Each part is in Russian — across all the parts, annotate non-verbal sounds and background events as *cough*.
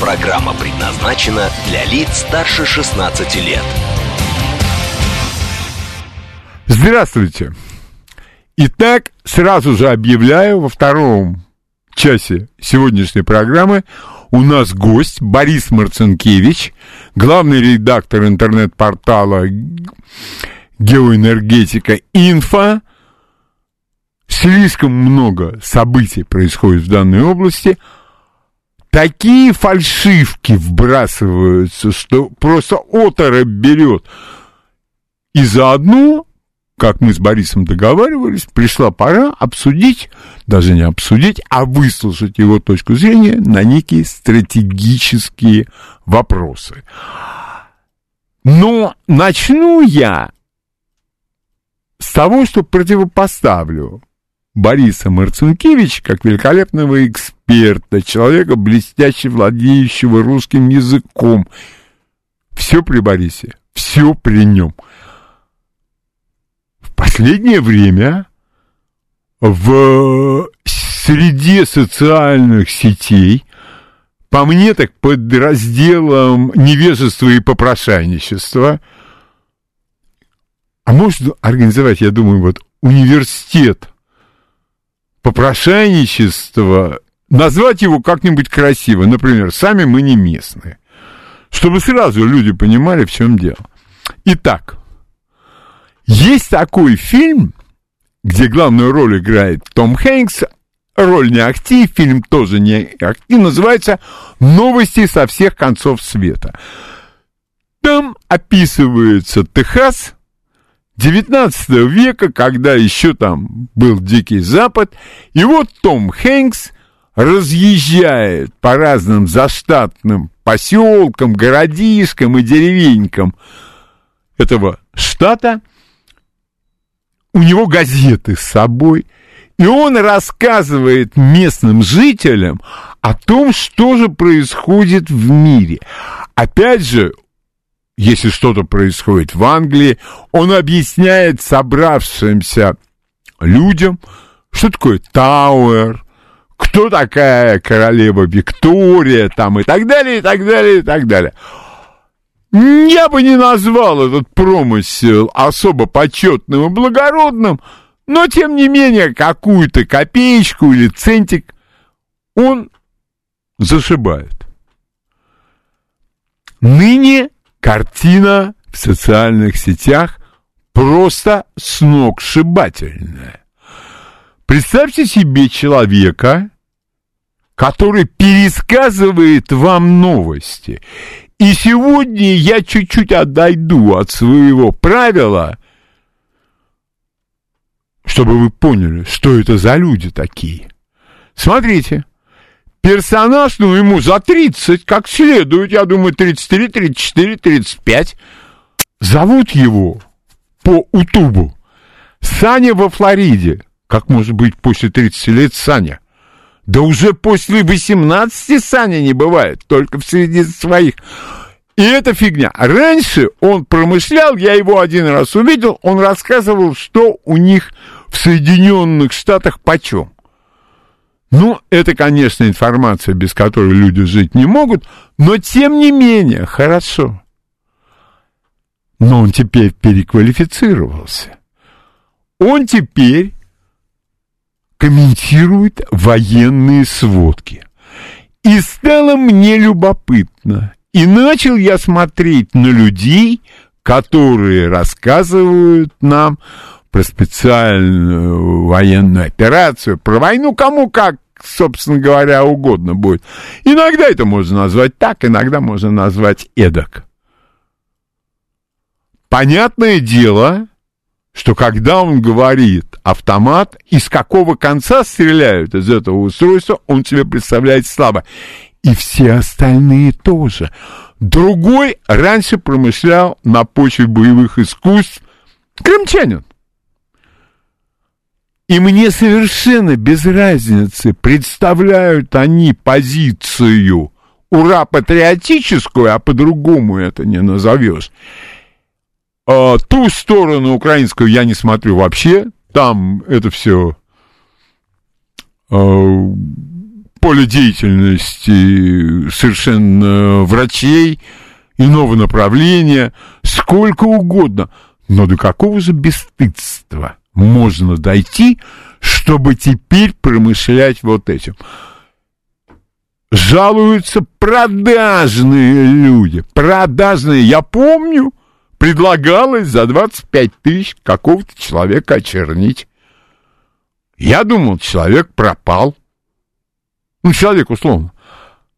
Программа предназначена для лиц старше 16 лет. Здравствуйте. Итак, сразу же объявляю во втором часе сегодняшней программы у нас гость Борис Марцинкевич, главный редактор интернет-портала геоэнергетика «Инфо». Слишком много событий происходит в данной области. Такие фальшивки вбрасываются, что просто оторопь берет. И заодно как мы с Борисом договаривались, пришла пора обсудить, даже не обсудить, а выслушать его точку зрения на некие стратегические вопросы. Но начну я с того, что противопоставлю Бориса Марцинкевича как великолепного эксперта, человека, блестяще владеющего русским языком. Все при Борисе, все при нем – последнее время в среде социальных сетей, по мне так под разделом невежества и попрошайничества, а можно организовать, я думаю, вот университет попрошайничества, назвать его как-нибудь красиво, например, сами мы не местные, чтобы сразу люди понимали, в чем дело. Итак, есть такой фильм, где главную роль играет Том Хэнкс, роль не акти, фильм тоже не акти, называется «Новости со всех концов света». Там описывается Техас 19 века, когда еще там был Дикий Запад, и вот Том Хэнкс разъезжает по разным заштатным поселкам, городишкам и деревенькам этого штата – у него газеты с собой, и он рассказывает местным жителям о том, что же происходит в мире. Опять же, если что-то происходит в Англии, он объясняет собравшимся людям, что такое Тауэр, кто такая королева Виктория, там и так далее, и так далее, и так далее. Я бы не назвал этот промысел особо почетным и благородным, но, тем не менее, какую-то копеечку или центик он зашибает. Ныне картина в социальных сетях просто сногсшибательная. Представьте себе человека, который пересказывает вам новости и сегодня я чуть-чуть отойду от своего правила, чтобы вы поняли, что это за люди такие. Смотрите, персонаж, ну, ему за 30, как следует, я думаю, 33, 34, 35. Зовут его по Утубу Саня во Флориде. Как может быть после 30 лет Саня? Да уже после 18 Саня не бывает, только в среди своих. И это фигня. Раньше он промышлял, я его один раз увидел, он рассказывал, что у них в Соединенных Штатах почем. Ну, это, конечно, информация, без которой люди жить не могут, но тем не менее, хорошо. Но он теперь переквалифицировался. Он теперь комментирует военные сводки. И стало мне любопытно. И начал я смотреть на людей, которые рассказывают нам про специальную военную операцию, про войну, кому как, собственно говоря, угодно будет. Иногда это можно назвать так, иногда можно назвать эдак. Понятное дело, что когда он говорит автомат, из какого конца стреляют из этого устройства, он себе представляет слабо. И все остальные тоже. Другой раньше промышлял на почве боевых искусств. Крымчанин. И мне совершенно без разницы, представляют они позицию ура патриотическую, а по-другому это не назовешь. А, ту сторону украинскую я не смотрю вообще. Там это все а, поле деятельности совершенно врачей, иного направления, сколько угодно. Но до какого же бесстыдства можно дойти, чтобы теперь промышлять вот этим? Жалуются продажные люди. Продажные. Я помню, предлагалось за 25 тысяч какого-то человека очернить. Я думал, человек пропал. Ну, человек условно.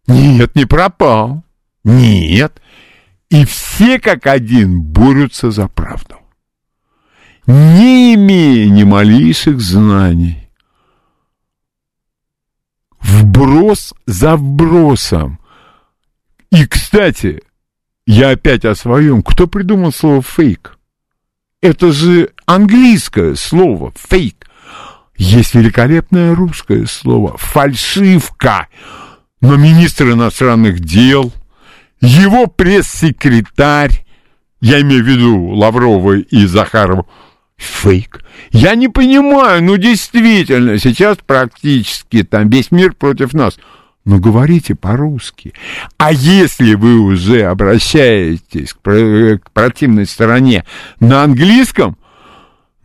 Нет, не пропал. Нет. И все как один борются за правду. Не имея ни малейших знаний. Вброс за вбросом. И, кстати, я опять о своем. Кто придумал слово фейк? Это же английское слово фейк. Есть великолепное русское слово фальшивка. Но министр иностранных дел, его пресс-секретарь, я имею в виду Лаврова и Захарова, фейк. Я не понимаю, ну действительно, сейчас практически там весь мир против нас. Но говорите по-русски. А если вы уже обращаетесь к, к противной стороне на английском,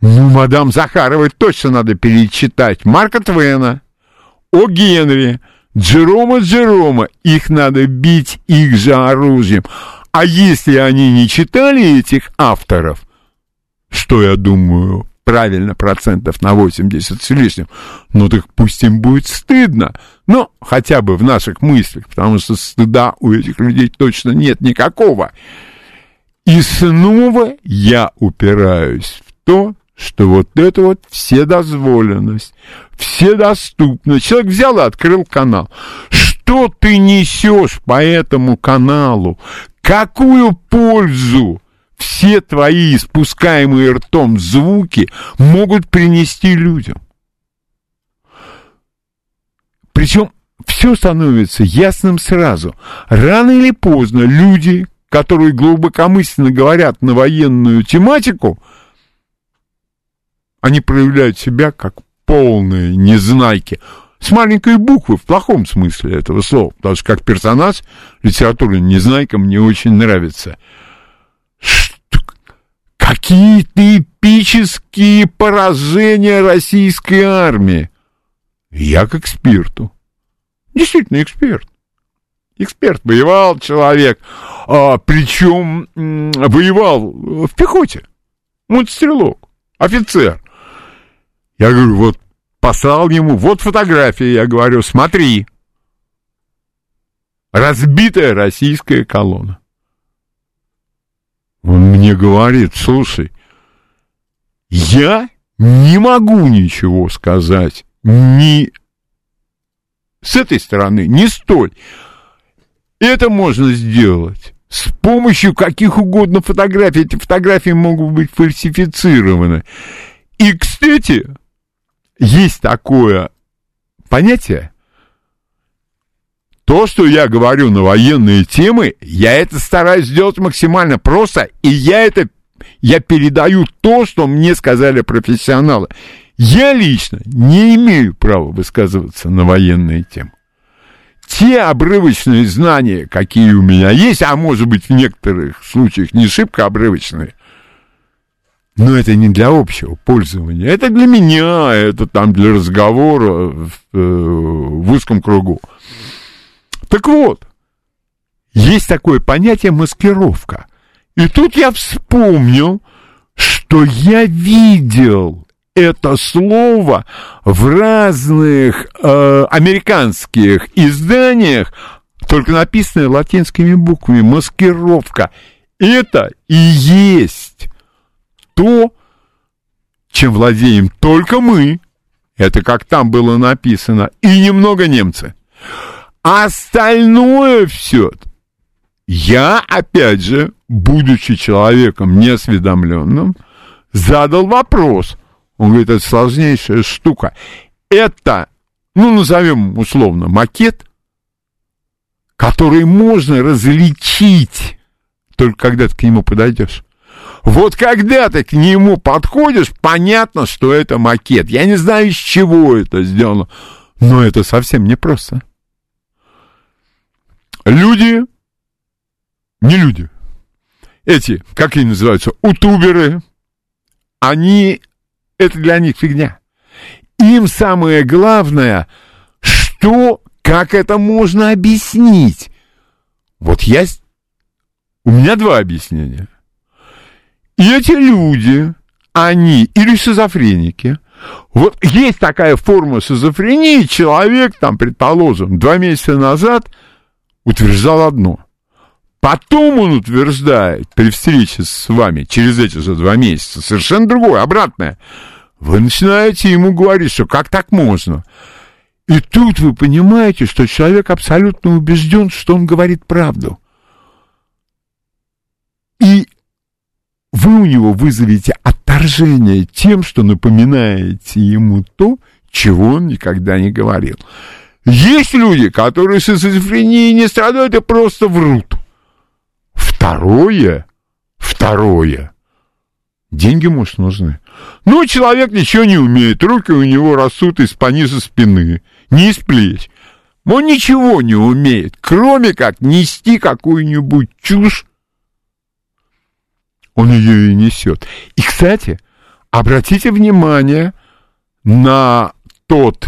ну, мадам Захаровой точно надо перечитать Марка Твена, О Генри, Джерома Джерома. Их надо бить их же оружием. А если они не читали этих авторов, что я думаю, правильно, процентов на 80 с лишним, ну так пусть им будет стыдно. Ну, хотя бы в наших мыслях, потому что стыда у этих людей точно нет никакого. И снова я упираюсь в то, что вот это вот вседозволенность, вседоступность. Человек взял и открыл канал. Что ты несешь по этому каналу? Какую пользу все твои испускаемые ртом звуки могут принести людям? Причем все становится ясным сразу. Рано или поздно люди, которые глубокомысленно говорят на военную тематику, они проявляют себя как полные незнайки. С маленькой буквы, в плохом смысле этого слова. Потому что как персонаж литературы незнайка мне очень нравится. Какие-то эпические поражения российской армии. Я к эксперту. Действительно эксперт. Эксперт, воевал человек, а, причем воевал в пехоте. Мотострелок, офицер. Я говорю, вот послал ему, вот фотография, я говорю, смотри. Разбитая российская колонна. Он мне говорит, слушай, я не могу ничего сказать ни с этой стороны, ни с той. Это можно сделать с помощью каких угодно фотографий. Эти фотографии могут быть фальсифицированы. И, кстати, есть такое понятие, то, что я говорю на военные темы, я это стараюсь сделать максимально просто, и я это, я передаю то, что мне сказали профессионалы. Я лично не имею права высказываться на военные темы. Те обрывочные знания, какие у меня есть, а может быть в некоторых случаях не шибко обрывочные – но это не для общего пользования. Это для меня, это там для разговора в, э, в узком кругу. Так вот, есть такое понятие маскировка. И тут я вспомнил, что я видел это слово в разных э, американских изданиях, только написанное латинскими буквами маскировка. Это и есть то, чем владеем только мы, это как там было написано, и немного немцы. А остальное все я, опять же, будучи человеком неосведомленным, задал вопрос. Он говорит, это сложнейшая штука. Это, ну, назовем условно, макет, который можно различить, только когда ты к нему подойдешь. Вот когда ты к нему подходишь, понятно, что это макет. Я не знаю, из чего это сделано, но это совсем непросто. Люди, не люди, эти, как они называются, утуберы, они, это для них фигня. Им самое главное, что, как это можно объяснить. Вот я, у меня два объяснения. И эти люди, они или шизофреники, вот есть такая форма шизофрении, человек, там, предположим, два месяца назад утверждал одно. Потом он утверждает при встрече с вами через эти же два месяца совершенно другое, обратное. Вы начинаете ему говорить, что как так можно? И тут вы понимаете, что человек абсолютно убежден, что он говорит правду. И вы у него вызовете отторжение тем, что напоминаете ему то, чего он никогда не говорил. Есть люди, которые с шизофренией не страдают и просто врут. Второе, второе, деньги, может, нужны. Ну, человек ничего не умеет, руки у него растут из-по низа спины, не из плеч. Он ничего не умеет, кроме как нести какую-нибудь чушь он ее и несет. И, кстати, обратите внимание на тот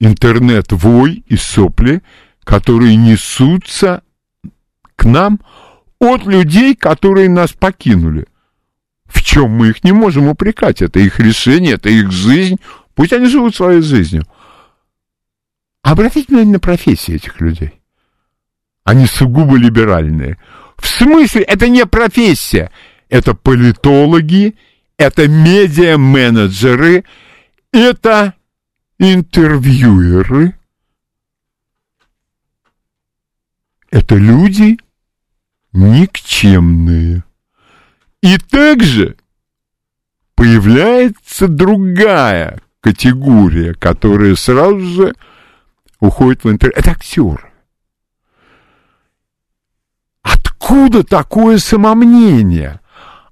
интернет-вой и сопли, которые несутся к нам от людей, которые нас покинули. В чем мы их не можем упрекать? Это их решение, это их жизнь. Пусть они живут своей жизнью. Обратите внимание на профессии этих людей. Они сугубо либеральные. В смысле, это не профессия. Это политологи, это медиа-менеджеры, это интервьюеры. Это люди никчемные. И также появляется другая категория, которая сразу же уходит в интернет. Это актеры. Откуда такое самомнение?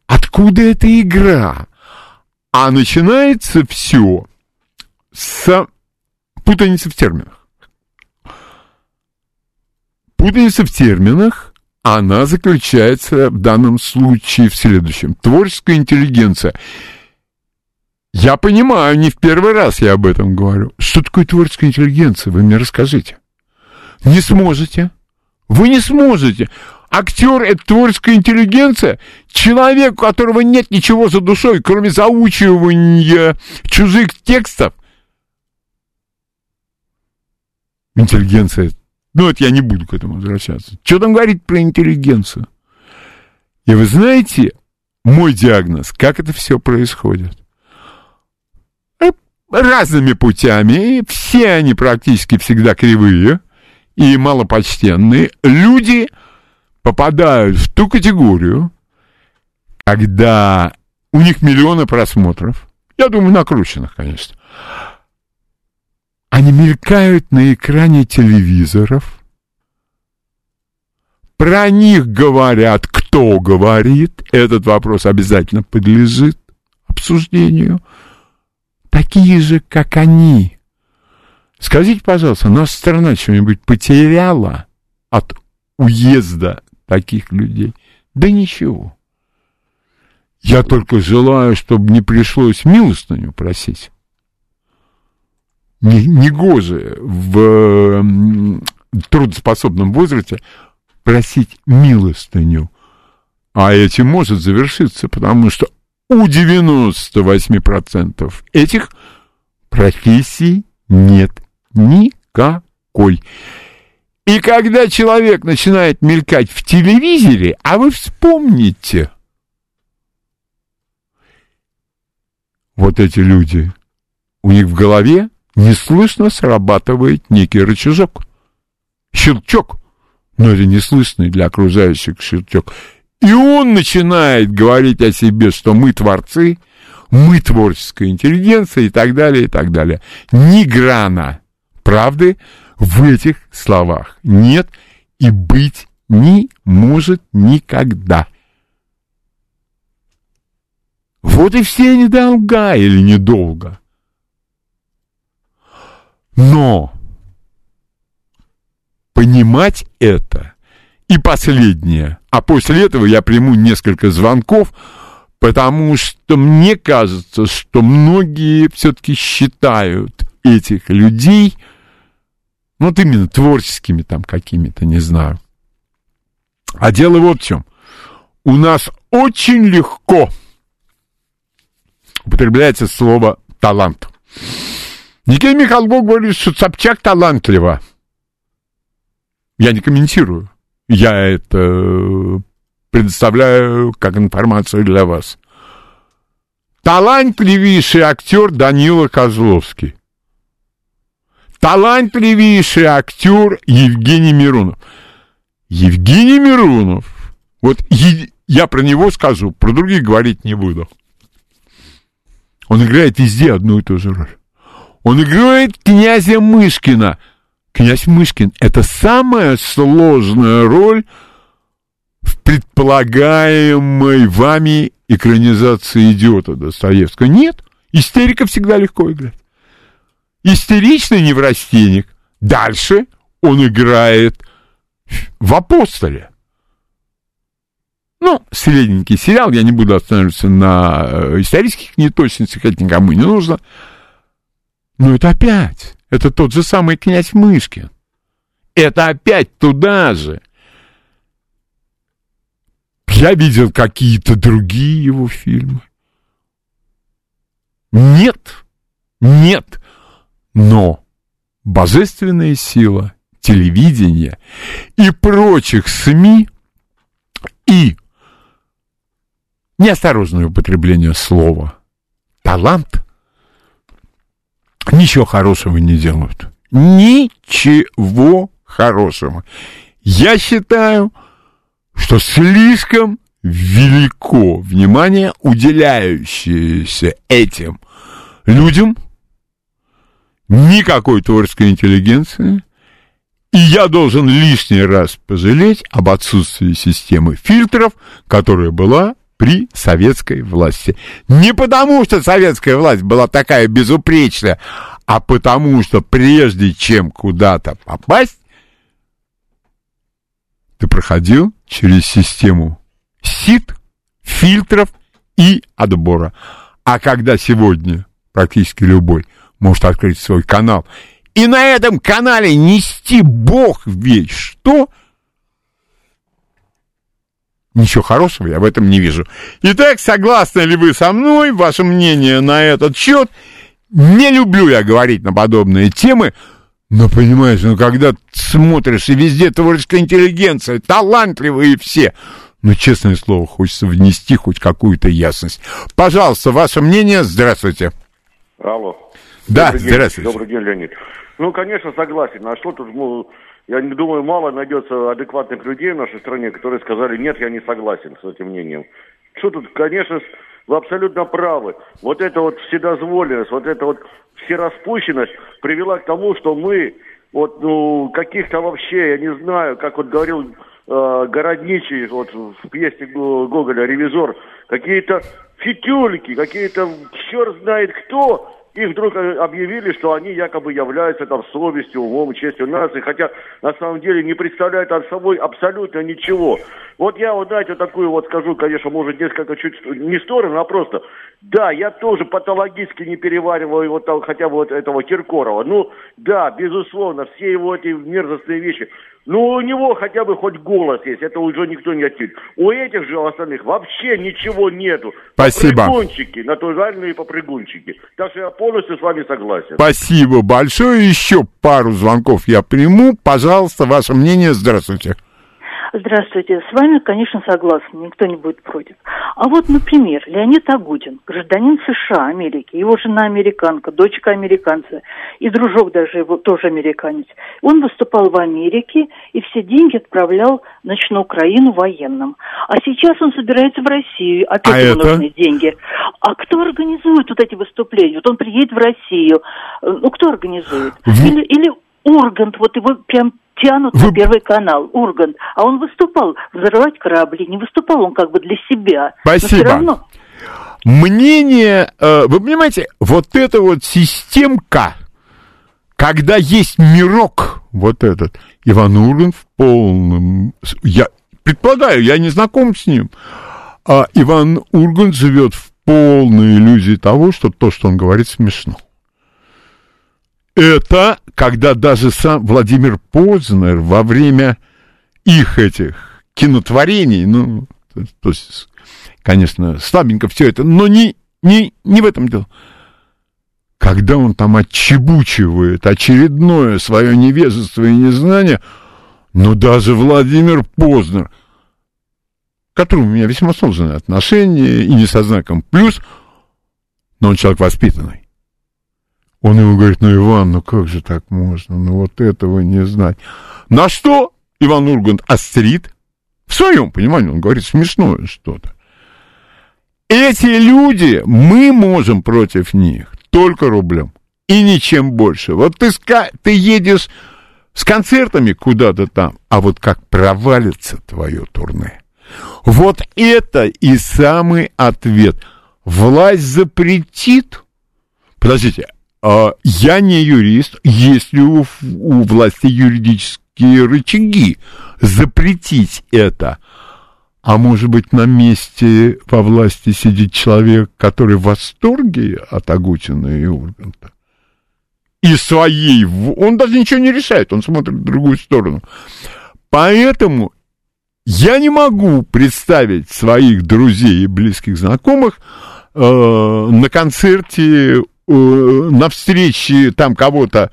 Откуда эта игра? А начинается все с путаницы в терминах. Путаница в терминах, она заключается в данном случае в следующем. Творческая интеллигенция. Я понимаю, не в первый раз я об этом говорю. Что такое творческая интеллигенция? Вы мне расскажите. Не сможете. Вы не сможете. Актер — это творческая интеллигенция. Человек, у которого нет ничего за душой, кроме заучивания чужих текстов. Интеллигенция. Ну, это я не буду к этому возвращаться. Что там говорить про интеллигенцию? И вы знаете, мой диагноз, как это все происходит? Э, разными путями, все они практически всегда кривые и малопочтенные. Люди — попадают в ту категорию, когда у них миллионы просмотров, я думаю, накрученных, конечно, они мелькают на экране телевизоров, про них говорят, кто говорит, этот вопрос обязательно подлежит обсуждению, такие же, как они. Скажите, пожалуйста, наша страна что-нибудь потеряла от уезда таких людей? Да ничего. Я только желаю, чтобы не пришлось милостыню просить. Не, не гоже в трудоспособном возрасте просить милостыню. А этим может завершиться, потому что у 98% этих профессий нет никакой. И когда человек начинает мелькать в телевизоре, а вы вспомните, вот эти люди, у них в голове неслышно срабатывает некий рычажок, щелчок. но это неслышный для окружающих щелчок. И он начинает говорить о себе, что мы творцы, мы творческая интеллигенция и так далее, и так далее. Ни грана правды в этих словах нет и быть не может никогда. Вот и все недолга или недолго. Но понимать это и последнее, а после этого я приму несколько звонков, потому что мне кажется, что многие все-таки считают этих людей, ну, вот именно творческими там какими-то, не знаю. А дело вот в чем. У нас очень легко употребляется слово «талант». Никита Михалков говорит, что Собчак талантлива. Я не комментирую. Я это предоставляю как информацию для вас. Талантливейший актер Данила Козловский. Талантливейший актер Евгений Миронов. Евгений Миронов. Вот я про него скажу, про других говорить не буду. Он играет везде одну и ту же роль. Он играет князя Мышкина. Князь Мышкин — это самая сложная роль в предполагаемой вами экранизации идиота Достоевского. Нет, истерика всегда легко играть. Истеричный неврастенник. Дальше он играет в «Апостоле». Ну, средненький сериал, я не буду останавливаться на э, исторических неточностях, это никому не нужно. Но это опять, это тот же самый князь Мышкин. Это опять туда же. Я видел какие-то другие его фильмы. Нет, нет, но божественная сила телевидения и прочих СМИ и неосторожное употребление слова талант ничего хорошего не делают. Ничего хорошего. Я считаю, что слишком велико внимание, уделяющееся этим людям, никакой творческой интеллигенции, и я должен лишний раз пожалеть об отсутствии системы фильтров, которая была при советской власти. Не потому, что советская власть была такая безупречная, а потому, что прежде чем куда-то попасть, ты проходил через систему сит, фильтров и отбора. А когда сегодня практически любой может открыть свой канал и на этом канале нести бог весь что – Ничего хорошего я в этом не вижу. Итак, согласны ли вы со мной? Ваше мнение на этот счет? Не люблю я говорить на подобные темы, но понимаешь, ну когда смотришь, и везде творческая интеллигенция, талантливые все, ну, честное слово, хочется внести хоть какую-то ясность. Пожалуйста, ваше мнение, здравствуйте. Алло. Да, Добрый здравствуйте. День. Добрый день, Леонид. Ну, конечно, согласен. А что тут, ну, я не думаю, мало найдется адекватных людей в нашей стране, которые сказали, нет, я не согласен с этим мнением. Что тут, конечно, вы абсолютно правы. Вот эта вот вседозволенность, вот эта вот всераспущенность привела к тому, что мы вот, ну, каких-то вообще, я не знаю, как вот говорил э, Городничий вот в пьесе Гоголя «Ревизор», какие-то фитюльки, какие-то черт знает кто, и вдруг э, объявили, что они якобы являются там совестью, умом, честью нации, хотя на самом деле не представляют от собой абсолютно ничего. Вот я вот, знаете, вот такую вот скажу, конечно, может, несколько чуть не сторону, а просто, да, я тоже патологически не перевариваю вот там, хотя бы вот этого Киркорова. Ну, да, безусловно, все его эти мерзостные вещи. Ну, у него хотя бы хоть голос есть, это уже никто не отсюда. У этих же остальных вообще ничего нету. Спасибо. Попрыгунчики, натуральные попрыгунчики. Так что я полностью с вами согласен. Спасибо большое. Еще пару звонков я приму. Пожалуйста, ваше мнение. Здравствуйте. Здравствуйте. С вами, конечно, согласна, никто не будет против. А вот, например, Леонид Агутин, гражданин США, Америки, его жена американка, дочка американца, и дружок даже его тоже американец. Он выступал в Америке и все деньги отправлял, значит, на Украину военным. А сейчас он собирается в Россию, опять А ему это? нужны деньги. А кто организует вот эти выступления? Вот он приедет в Россию, э, ну кто организует? Или, или Ургант, вот его прям тянут Вы- на первый канал, Ургант. А он выступал взрывать корабли, не выступал он как бы для себя. Спасибо. равно, Мнение, э, вы понимаете, вот эта вот системка, когда есть мирок, вот этот, Иван Ургант в полном... Я предполагаю, я не знаком с ним, а Иван Ургант живет в полной иллюзии того, что то, что он говорит, смешно. Это когда даже сам Владимир Познер во время их этих кинотворений, ну, то, то есть, конечно, слабенько все это, но не, не, не в этом дело. Когда он там отчебучивает очередное свое невежество и незнание, но даже Владимир Познер, к которому у меня весьма сложные отношения, и не со знаком плюс, но он человек воспитанный. Он ему говорит, ну, Иван, ну как же так можно, ну вот этого не знать. На что Иван Ургант острит? В своем понимании он говорит смешное что-то. Эти люди, мы можем против них только рублем и ничем больше. Вот ты, ты едешь с концертами куда-то там, а вот как провалится твое турне. Вот это и самый ответ. Власть запретит. Подождите, я не юрист. Есть ли у, у власти юридические рычаги запретить это? А может быть, на месте во власти сидит человек, который в восторге от Агутина и Урганта? И своей... Он даже ничего не решает, он смотрит в другую сторону. Поэтому я не могу представить своих друзей и близких знакомых э, на концерте, э, на встрече там кого-то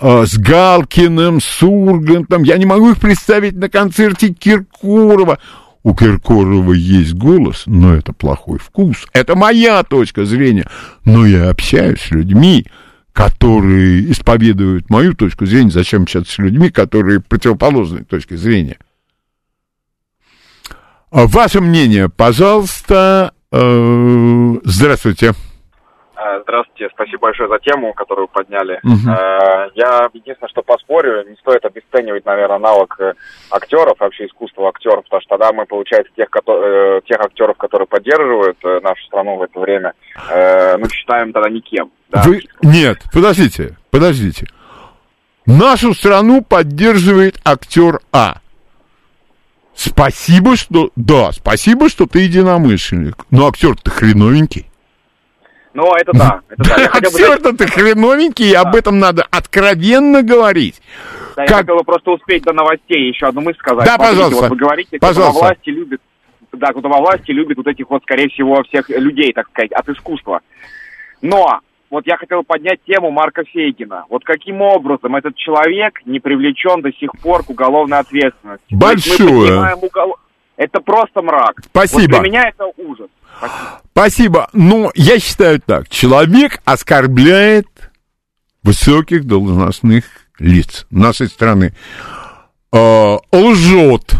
э, с Галкиным, с Ургантом. Я не могу их представить на концерте Киркорова. У Киркорова есть голос, но это плохой вкус. Это моя точка зрения. Но я общаюсь с людьми, которые исповедуют мою точку зрения. Зачем общаться с людьми, которые противоположной точки зрения? Ваше мнение, пожалуйста. Э, Здравствуйте. Э, Здравствуйте, спасибо большое за тему, которую подняли. Э, Я единственное, что поспорю, не стоит обесценивать, наверное, навык э, актеров, вообще искусство актеров, потому что тогда мы, получается, тех, кото- э, тех актеров, которые поддерживают нашу страну в это время, мы считаем тогда никем. да. Вы... Нет, подождите, подождите. Нашу страну поддерживает актер А. Спасибо, что... Да, спасибо, что ты единомышленник. Но актер-то хреновенький. Ну, это да, это да. Я хотел бы, знаете, Актер-то ты хреновенький, и об этом надо откровенно говорить. да, я хотел бы просто успеть до новостей еще одну мысль сказать. Да, пожалуйста. Вы говорите, кто во власти любит, да, кто во власти любит вот этих вот, скорее всего, всех людей, так сказать, от искусства. Но вот я хотел поднять тему Марка Фейгина. Вот каким образом этот человек не привлечен до сих пор к уголовной ответственности? Есть мы Большое. поднимаем угол- Это просто мрак. Спасибо. Вот для меня это ужас. Спасибо. Спасибо. Но я считаю так. Человек оскорбляет высоких должностных лиц нашей страны. Э, лжет.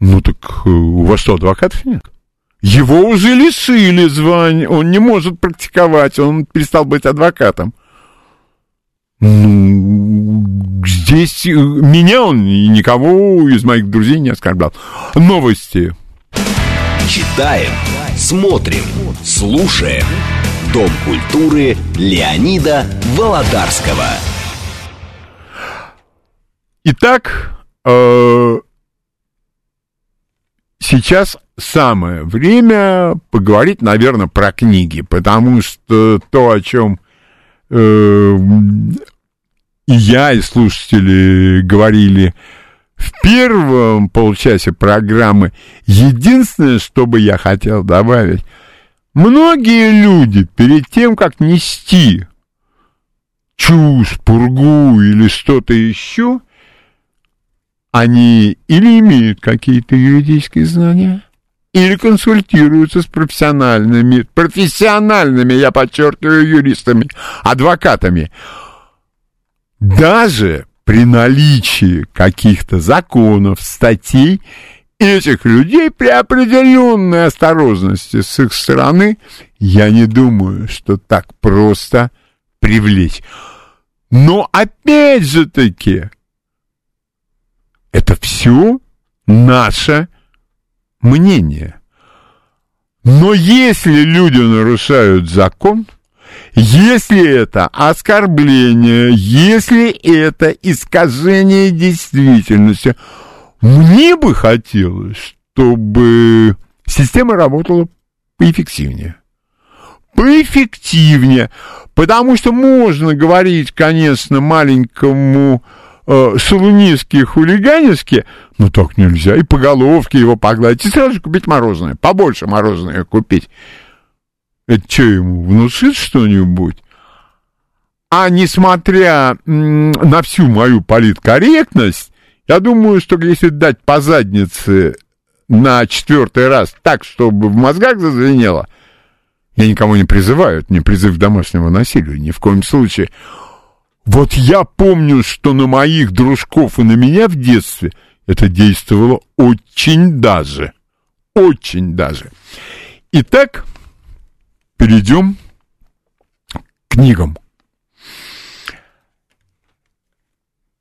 Ну так э, у вас что, адвокатов нет? Его уже лишили звания, он не может практиковать, он перестал быть адвокатом. Ну, здесь э, меня он и никого из моих друзей не оскорблял. Новости. Читаем, смотрим, слушаем. Дом культуры Леонида Володарского. Итак, э, сейчас самое время поговорить, наверное, про книги, потому что то, о чем и я, и слушатели говорили в первом полчасе программы, единственное, что бы я хотел добавить, многие люди перед тем, как нести чушь, пургу или что-то еще, они или имеют какие-то юридические знания, или консультируются с профессиональными, профессиональными, я подчеркиваю, юристами, адвокатами. Даже при наличии каких-то законов, статей, этих людей при определенной осторожности с их стороны, я не думаю, что так просто привлечь. Но опять же таки, это все наше мнение. Но если люди нарушают закон, если это оскорбление, если это искажение действительности, мне бы хотелось, чтобы система работала поэффективнее. Поэффективнее. Потому что можно говорить, конечно, маленькому шалунистски хулиганистски, но так нельзя. И по головке его погладить, и сразу же купить мороженое. Побольше мороженое купить. Это что ему, внушит что-нибудь? А несмотря на всю мою политкорректность, я думаю, что если дать по заднице на четвертый раз так, чтобы в мозгах зазвенело, я никому не призываю, это не призыв к домашнему насилию, ни в коем случае. Вот я помню, что на моих дружков и на меня в детстве это действовало очень даже. Очень даже. Итак, перейдем к книгам.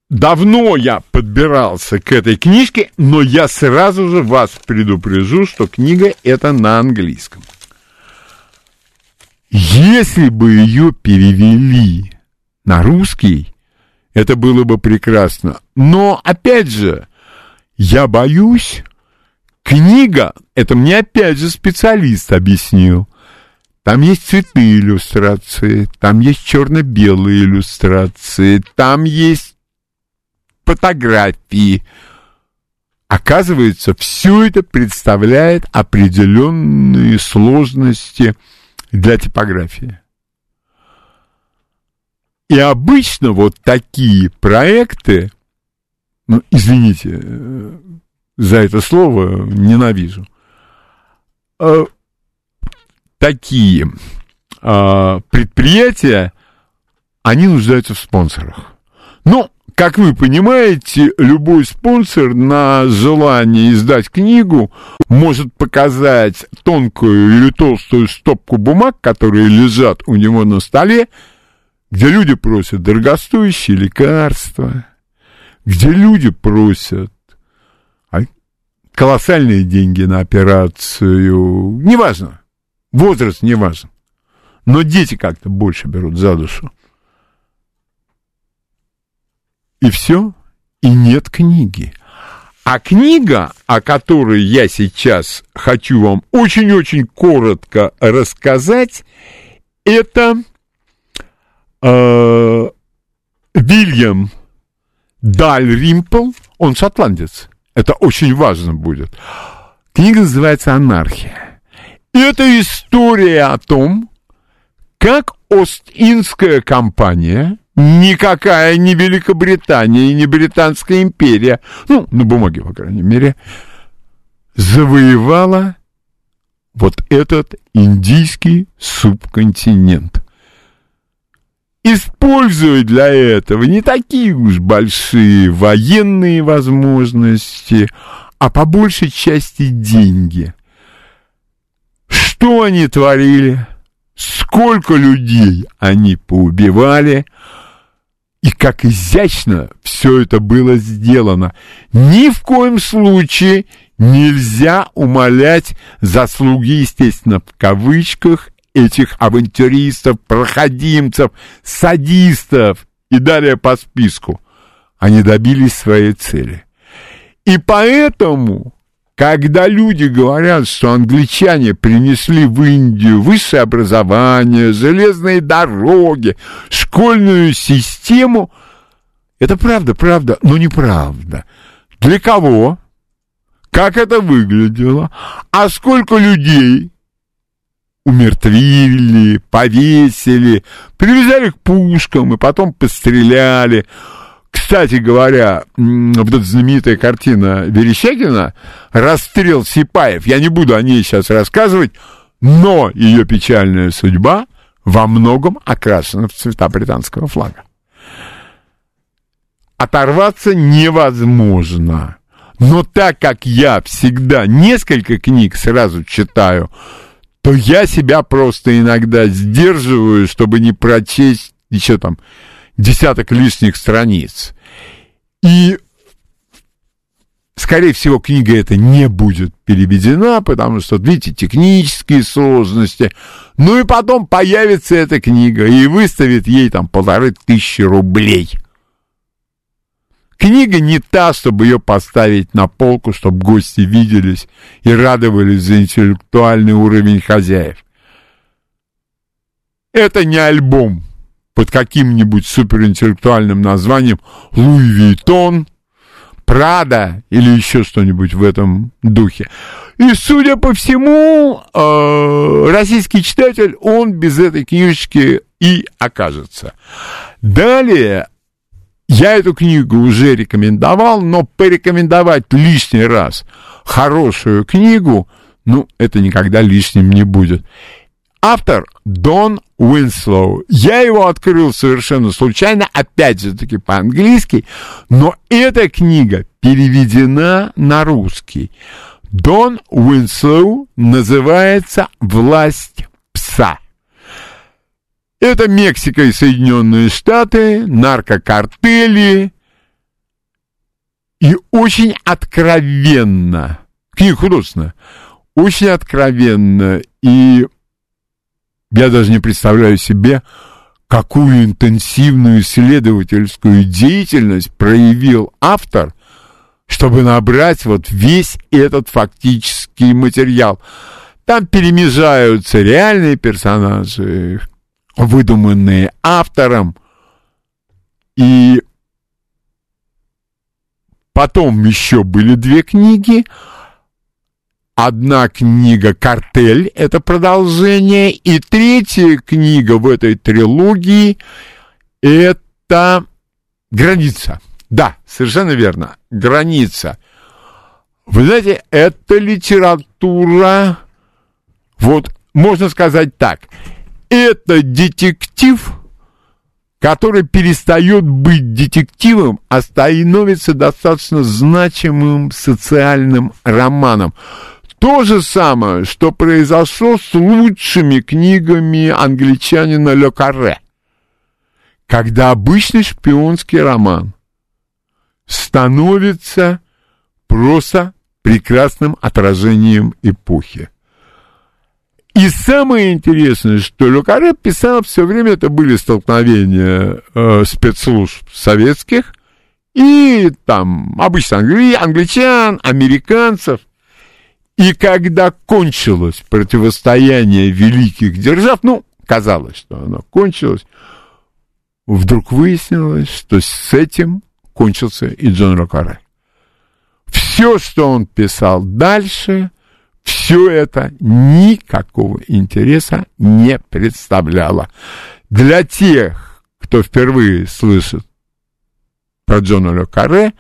Давно я подбирался к этой книжке, но я сразу же вас предупрежу, что книга эта на английском. Если бы ее перевели на русский, это было бы прекрасно. Но, опять же, я боюсь, книга, это мне опять же специалист объяснил, там есть цветные иллюстрации, там есть черно-белые иллюстрации, там есть фотографии. Оказывается, все это представляет определенные сложности для типографии. И обычно вот такие проекты, ну, извините э, за это слово, ненавижу, э, такие э, предприятия, они нуждаются в спонсорах. Ну, как вы понимаете, любой спонсор на желание издать книгу может показать тонкую или толстую стопку бумаг, которые лежат у него на столе, где люди просят дорогостоящие лекарства, где люди просят а, колоссальные деньги на операцию, неважно, возраст не важен, но дети как-то больше берут за душу. И все, и нет книги. А книга, о которой я сейчас хочу вам очень-очень коротко рассказать, это э, Вильям Дальримпл, он шотландец. Это очень важно будет. Книга называется «Анархия». Это история о том, как Ост-Индская компания, никакая не Великобритания и не Британская империя, ну, на бумаге, по крайней мере, завоевала вот этот индийский субконтинент используя для этого не такие уж большие военные возможности, а по большей части деньги. Что они творили? Сколько людей они поубивали? И как изящно все это было сделано. Ни в коем случае нельзя умолять заслуги, естественно, в кавычках, этих авантюристов, проходимцев, садистов и далее по списку. Они добились своей цели. И поэтому, когда люди говорят, что англичане принесли в Индию высшее образование, железные дороги, школьную систему, это правда, правда, но неправда. Для кого? Как это выглядело? А сколько людей умертвили, повесили, привязали к пушкам и потом постреляли. Кстати говоря, вот эта знаменитая картина Верещагина «Расстрел Сипаев», я не буду о ней сейчас рассказывать, но ее печальная судьба во многом окрашена в цвета британского флага. Оторваться невозможно. Но так как я всегда несколько книг сразу читаю, то я себя просто иногда сдерживаю, чтобы не прочесть еще там десяток лишних страниц. И, скорее всего, книга эта не будет переведена, потому что, видите, технические сложности. Ну и потом появится эта книга и выставит ей там полторы тысячи рублей. Книга не та, чтобы ее поставить на полку, чтобы гости виделись и радовались за интеллектуальный уровень хозяев. Это не альбом под каким-нибудь суперинтеллектуальным названием Луи Вейтон, Прада или еще что-нибудь в этом духе. И, судя по всему, э, российский читатель, он без этой книжечки и окажется. Далее я эту книгу уже рекомендовал, но порекомендовать лишний раз хорошую книгу, ну, это никогда лишним не будет. Автор Дон Уинслоу. Я его открыл совершенно случайно, опять же таки по-английски, но эта книга переведена на русский. Дон Уинслоу называется «Власть пса». Это Мексика и Соединенные Штаты, наркокартели. И очень откровенно, книга художественная, очень откровенно. И я даже не представляю себе, какую интенсивную исследовательскую деятельность проявил автор, чтобы набрать вот весь этот фактический материал. Там перемежаются реальные персонажи, выдуманные автором. И потом еще были две книги. Одна книга «Картель» — это продолжение, и третья книга в этой трилогии — это «Граница». Да, совершенно верно, «Граница». Вы знаете, это литература, вот можно сказать так — это детектив, который перестает быть детективом, а становится достаточно значимым социальным романом. То же самое, что произошло с лучшими книгами англичанина Ле Карре, когда обычный шпионский роман становится просто прекрасным отражением эпохи. И самое интересное, что Люкаре писал все время, это были столкновения э, спецслужб советских и там обычно англи, англичан, американцев. И когда кончилось противостояние великих держав, ну, казалось, что оно кончилось, вдруг выяснилось, что с этим кончился и Джон Рокаре. Все, что он писал дальше, все это никакого интереса не представляло. Для тех, кто впервые слышит про Джона Ле Карре,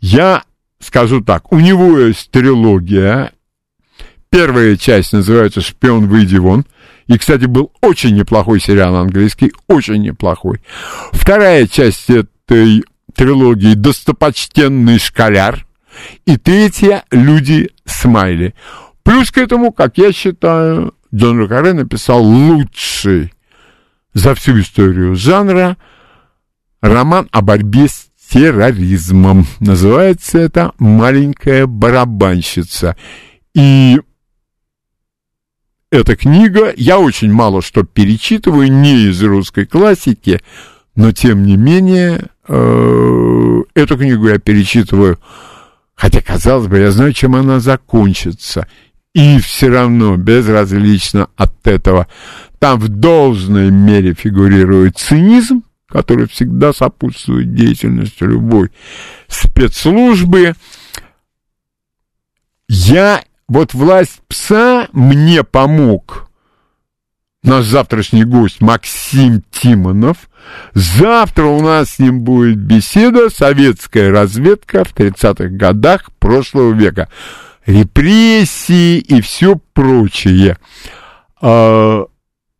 я скажу так, у него есть трилогия. Первая часть называется «Шпион, выйди вон». И, кстати, был очень неплохой сериал английский, очень неплохой. Вторая часть этой трилогии «Достопочтенный школяр». И третья «Люди Смайли». Плюс к этому, как я считаю, Джон Ле написал лучший за всю историю жанра роман о борьбе с терроризмом. Называется это «Маленькая барабанщица». И эта книга, я очень мало что перечитываю, не из русской классики, но тем не менее, э, эту книгу я перечитываю, хотя, казалось бы, я знаю, чем она закончится – и все равно безразлично от этого. Там в должной мере фигурирует цинизм, который всегда сопутствует деятельности любой спецслужбы. Я, вот власть пса мне помог наш завтрашний гость Максим Тимонов. Завтра у нас с ним будет беседа «Советская разведка в 30-х годах прошлого века». Репрессии и все прочее. А,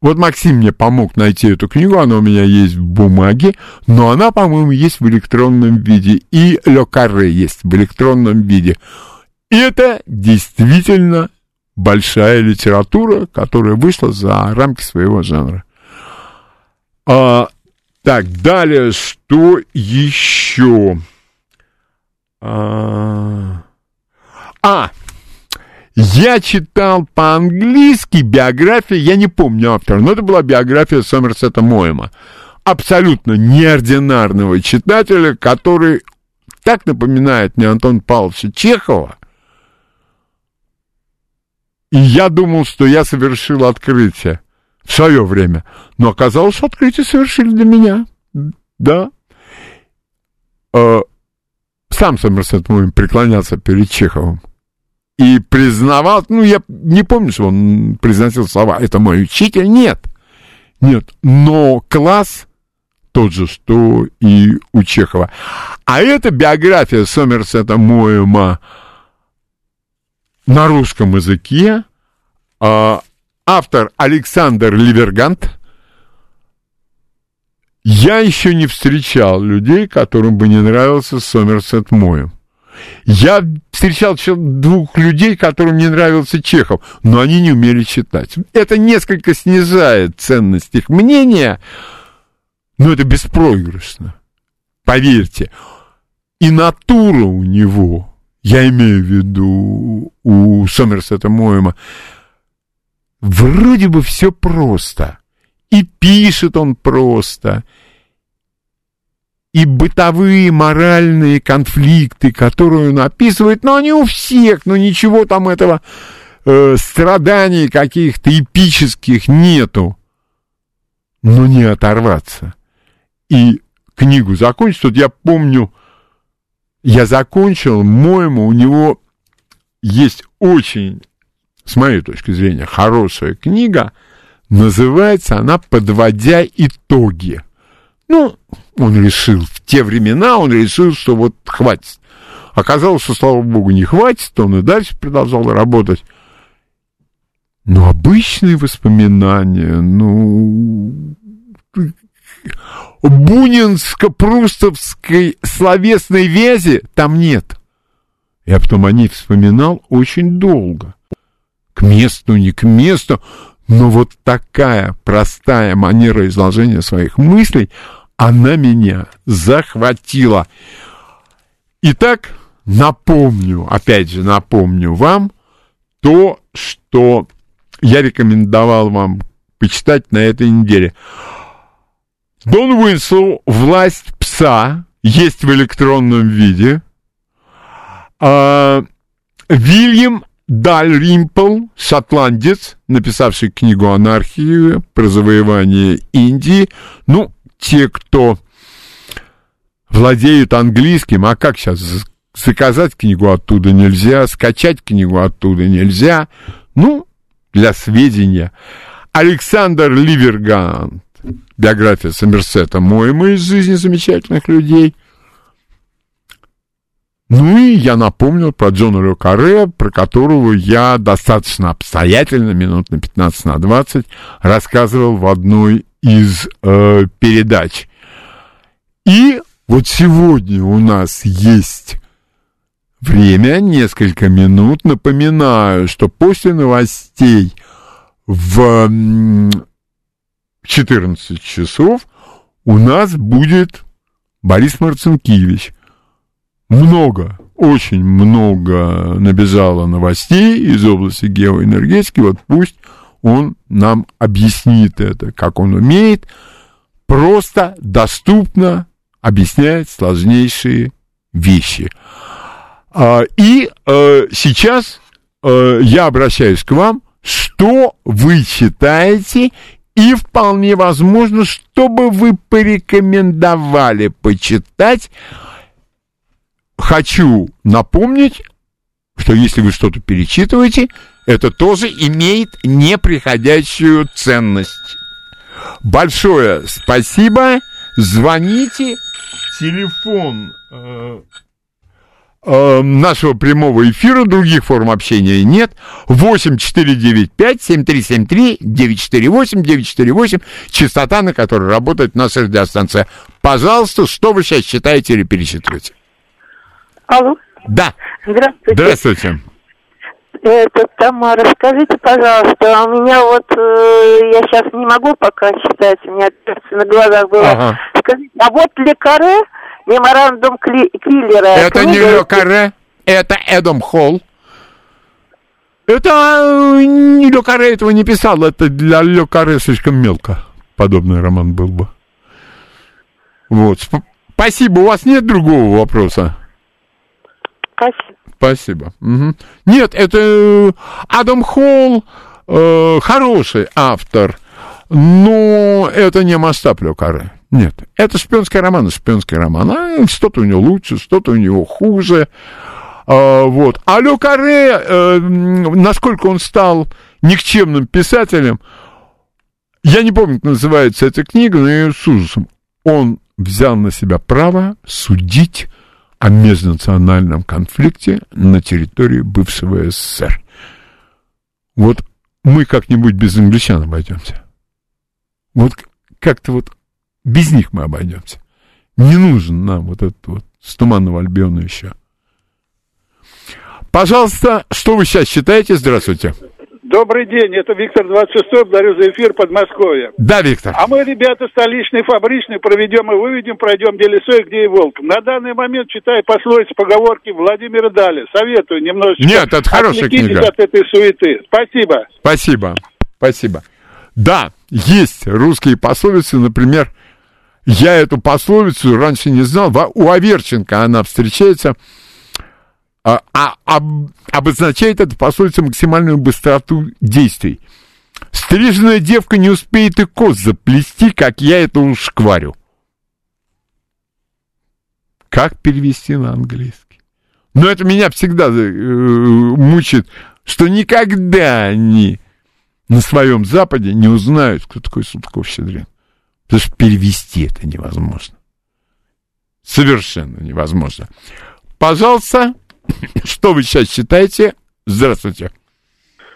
вот Максим мне помог найти эту книгу, она у меня есть в бумаге, но она, по-моему, есть в электронном виде, и Ле Карре есть в электронном виде. Это действительно большая литература, которая вышла за рамки своего жанра. А, так, далее, что еще? А, а, я читал по-английски биографию, я не помню автора, но это была биография Сомерсета Моэма. Абсолютно неординарного читателя, который так напоминает мне Антон Павловича Чехова, и я думал, что я совершил открытие в свое время. Но оказалось, что открытие совершили для меня. Да. Э, сам Сомерсет Муин преклонялся перед Чеховым. И признавал, ну, я не помню, что он произносил слова, это мой учитель. Нет. Нет. Но класс тот же, что и у Чехова. А это биография Сомерсета Моема на русском языке. А, автор Александр Ливергант. Я еще не встречал людей, которым бы не нравился Сомерсет Моем. Я встречал двух людей, которым не нравился Чехов, но они не умели читать. Это несколько снижает ценность их мнения, но это беспроигрышно. Поверьте. И натура у него я имею в виду у Сомерсета Моема, вроде бы все просто. И пишет он просто. И бытовые моральные конфликты, которые он описывает, но они у всех, но ничего там этого э, страданий каких-то эпических нету. Но не оторваться. И книгу закончить, вот я помню, я закончил, моему у него есть очень, с моей точки зрения, хорошая книга, называется она «Подводя итоги». Ну, он решил, в те времена он решил, что вот хватит. Оказалось, что, слава богу, не хватит, он и дальше продолжал работать. Но обычные воспоминания, ну, бунинско-прустовской словесной вязи там нет. Я потом о ней вспоминал очень долго. К месту, не к месту, но вот такая простая манера изложения своих мыслей, она меня захватила. Итак, напомню, опять же напомню вам то, что я рекомендовал вам почитать на этой неделе. Дон Уинслоу «Власть пса» есть в электронном виде. А, Вильям Дальримпл, шотландец, написавший книгу «Анархия» про завоевание Индии. Ну, те, кто владеют английским, а как сейчас заказать книгу оттуда нельзя, скачать книгу оттуда нельзя. Ну, для сведения. Александр Ливергант биография Сомерсета Мойма из жизни замечательных людей. Ну и я напомнил про Джона Ле Карре, про которого я достаточно обстоятельно, минут на 15 на 20, рассказывал в одной из э, передач. И вот сегодня у нас есть время, несколько минут. Напоминаю, что после новостей в 14 часов у нас будет Борис Марцинкевич. Много, очень много набежало новостей из области геоэнергетики. Вот пусть он нам объяснит это, как он умеет. Просто, доступно объясняет сложнейшие вещи. А, и э, сейчас э, я обращаюсь к вам, что вы читаете и вполне возможно, чтобы вы порекомендовали почитать, хочу напомнить, что если вы что-то перечитываете, Это тоже имеет неприходящую ценность. Большое спасибо. Звоните. Телефон э, э, нашего прямого эфира, других форм общения нет. 8495-7373-948-948, частота, на которой работает наша радиостанция. Пожалуйста, что вы сейчас читаете или перечитываете? Алло, Да, здравствуйте. здравствуйте. Это Тамара, скажите, пожалуйста, у меня вот, э, я сейчас не могу пока читать, у меня перцы на глазах было. Ага. Скажите, а вот Лекаре, меморандум Кли- Киллера. Это не книга- Ле Карре, это Эдом Холл. Это э, не Ле Карре этого не писал, это для Ле Карре слишком мелко. Подобный роман был бы. Вот. Сп- Спасибо. У вас нет другого вопроса? Спасибо. Спасибо. Мгм. Нет, это э, Адам Холл э, хороший автор, но это не масштаб Ле Карре. Нет, это шпионский роман, шпионский роман. А, что-то у него лучше, что-то у него хуже. А, вот. А Ле Карре, э, насколько он стал никчемным писателем, я не помню, как называется эта книга, но я с ужасом. Он взял на себя право судить о межнациональном конфликте на территории бывшего СССР. Вот мы как-нибудь без англичан обойдемся. Вот как-то вот без них мы обойдемся. Не нужен нам вот этот вот с туманного Альбиона еще. Пожалуйста, что вы сейчас считаете? Здравствуйте. Добрый день, это Виктор 26 благодарю за эфир Подмосковье. Да, Виктор. А мы, ребята, столичные, фабричные, проведем и выведем, пройдем, где лесой, где и волк. На данный момент, читая пословицы, поговорки Владимира Дали, советую немножечко Нет, это хорошая книга. от этой суеты. Спасибо. Спасибо. Спасибо. Да, есть русские пословицы, например, я эту пословицу раньше не знал, у Аверченко она встречается, а, а- об- обозначает эта пословица максимальную быстроту действий. Стриженная девка не успеет и коз заплести, как я это уж шкварю. Как перевести на английский? Но это меня всегда э, мучает, что никогда они на своем Западе не узнают, кто такой Салтыков-Щедрин. Потому что перевести это невозможно. Совершенно невозможно. Пожалуйста, *laughs* что вы сейчас считаете? Здравствуйте.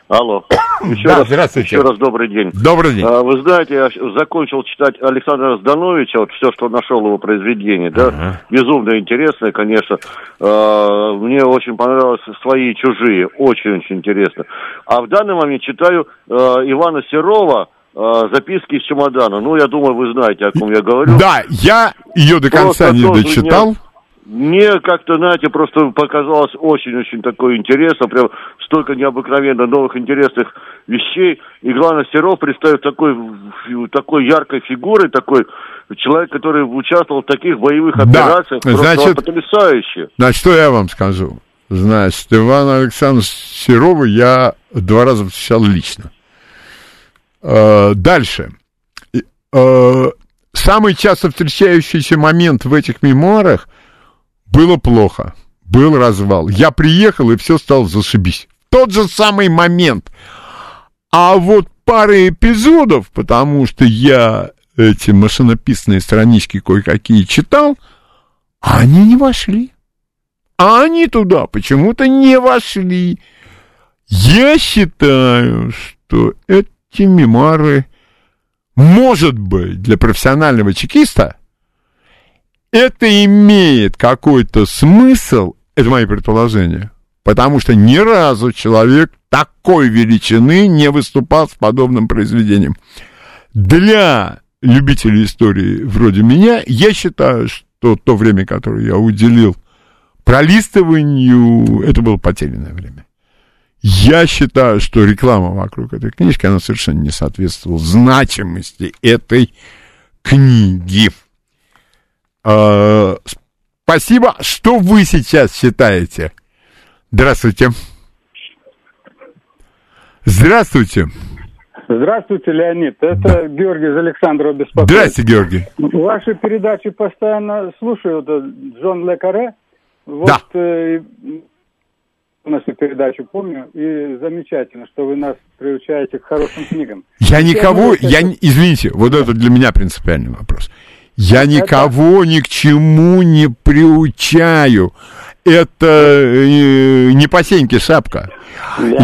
Алло. *coughs* Еще Да, раз, здравствуйте. Еще раз добрый день. Добрый день. А, Вы знаете, я закончил читать Александра Здановича, вот все, что нашел его произведение, да, Ага. безумно интересное, конечно. А, Мне очень понравилось «Свои и чужие», очень-очень интересно. А в данный момент читаю а, Ивана Серова а, «Записки из чемодана». Ну, я думаю, вы знаете, о ком я говорю. Да, я ее до конца Просто не дочитал. Мне как-то, знаете, просто показалось очень-очень такое интересно, прям столько необыкновенно новых интересных вещей. И главное, Серов представит такой, такой яркой фигурой, такой человек, который участвовал в таких боевых Да, операциях. Просто значит- потрясающе. Значит, что я вам скажу? Значит, Ивана Александровича Серова я два раза встречал лично. Э, Дальше. Э, Самый часто встречающийся момент в этих мемуарах было плохо, был развал. Я приехал, и все стало зашибись. Тот же самый момент. А вот пары эпизодов, потому что я эти машинописные странички кое-какие читал, они не вошли. А они туда почему-то не вошли. Я считаю, что эти мемуары, может быть, для профессионального чекиста, это имеет какой-то смысл, это мои предположения, потому что ни разу человек такой величины не выступал с подобным произведением. Для любителей истории вроде меня, я считаю, что то время, которое я уделил пролистыванию, это было потерянное время. Я считаю, что реклама вокруг этой книжки, она совершенно не соответствовала значимости этой книги. А, спасибо. Что вы сейчас считаете? Здравствуйте. Здравствуйте. Здравствуйте, Леонид. Это Георгий из Александрова беспокоит. Здрасте, Георгий. Ваши передачи постоянно слушаю. Это Джон Ле Карре. Вот, Да. э, нашу передачу помню, и замечательно, что вы нас приучаете к хорошим книгам. Я никого, я, извините, вот это для меня принципиальный вопрос. Я никого ни к чему не приучаю. Это э, не по сеньке шапка.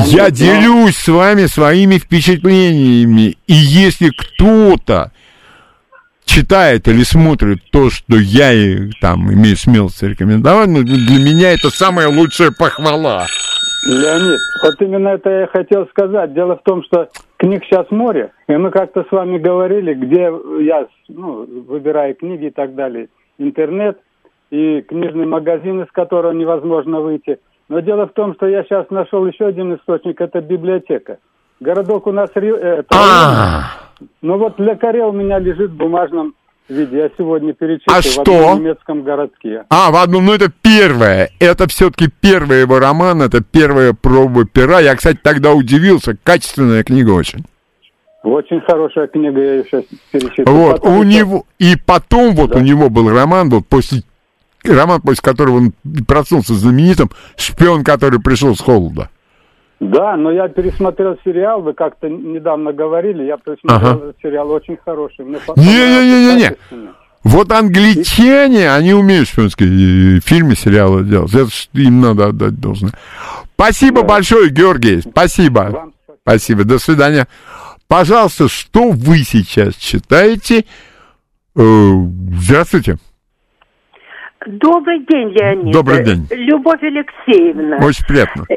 Я делюсь с вами своими впечатлениями. И если кто-то читает или смотрит то, что я и, там имею смелость рекомендовать, ну, для меня это самая лучшая похвала. Леонид, вот именно это я хотел сказать. Дело в том, что книг сейчас море, и мы как-то с вами говорили, где я ну, выбираю книги и так далее. Интернет и книжный магазин, из которого невозможно выйти. Но дело в том, что я сейчас нашел еще один источник, это библиотека. Городок у нас... Э, это А, Ну вот для коре у меня лежит в бумажном виде. Я сегодня перечитывал А в что? одном немецком городке. А, в одном, ну это первое. Это все-таки первый его роман, это первая проба пера. Я, кстати, тогда удивился. Качественная книга очень. Очень хорошая книга, я ее сейчас перечитываю. Вот, Потом у еще- него, и потом вот у него был роман, вот после, роман, после которого он проснулся знаменитым, «Шпион, который пришел с холода». Да, но я пересмотрел сериал, вы как-то недавно говорили, я пересмотрел Ага. сериал, очень хороший. Не-не-не-не-не. Вот англичане, они умеют шпионские э, фильмы, сериалы делать. Это им надо отдать должное. Спасибо большое, Георгий. Спасибо. Вам Спасибо. До свидания. Пожалуйста, что вы сейчас читаете? Э, Здравствуйте. Добрый день, Леонид. Добрый день. Любовь Алексеевна. Очень приятно. *laughs*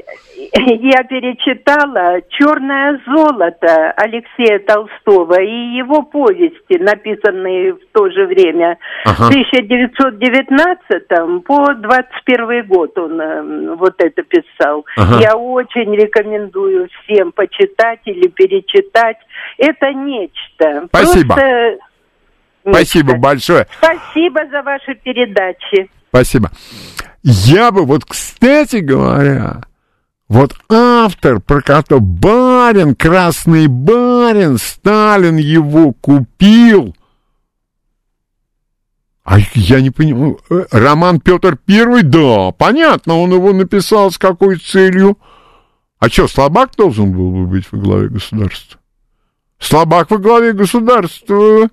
Я перечитала «Черное золото» Алексея Толстого и его повести, написанные в то же время. Ага. В 1919 по 21 год он э, вот это писал. Ага. Я очень рекомендую всем почитать или перечитать. Это нечто. Спасибо. Просто Спасибо большое. Спасибо за ваши передачи. Спасибо. Я бы, вот, кстати говоря, вот автор, про которого барин, красный барин, Сталин его купил. А я не понимаю, э, роман Петр Первый, да, понятно, он его написал с какой целью. А что, слабак должен был бы быть во главе государства? Слабак во главе государства.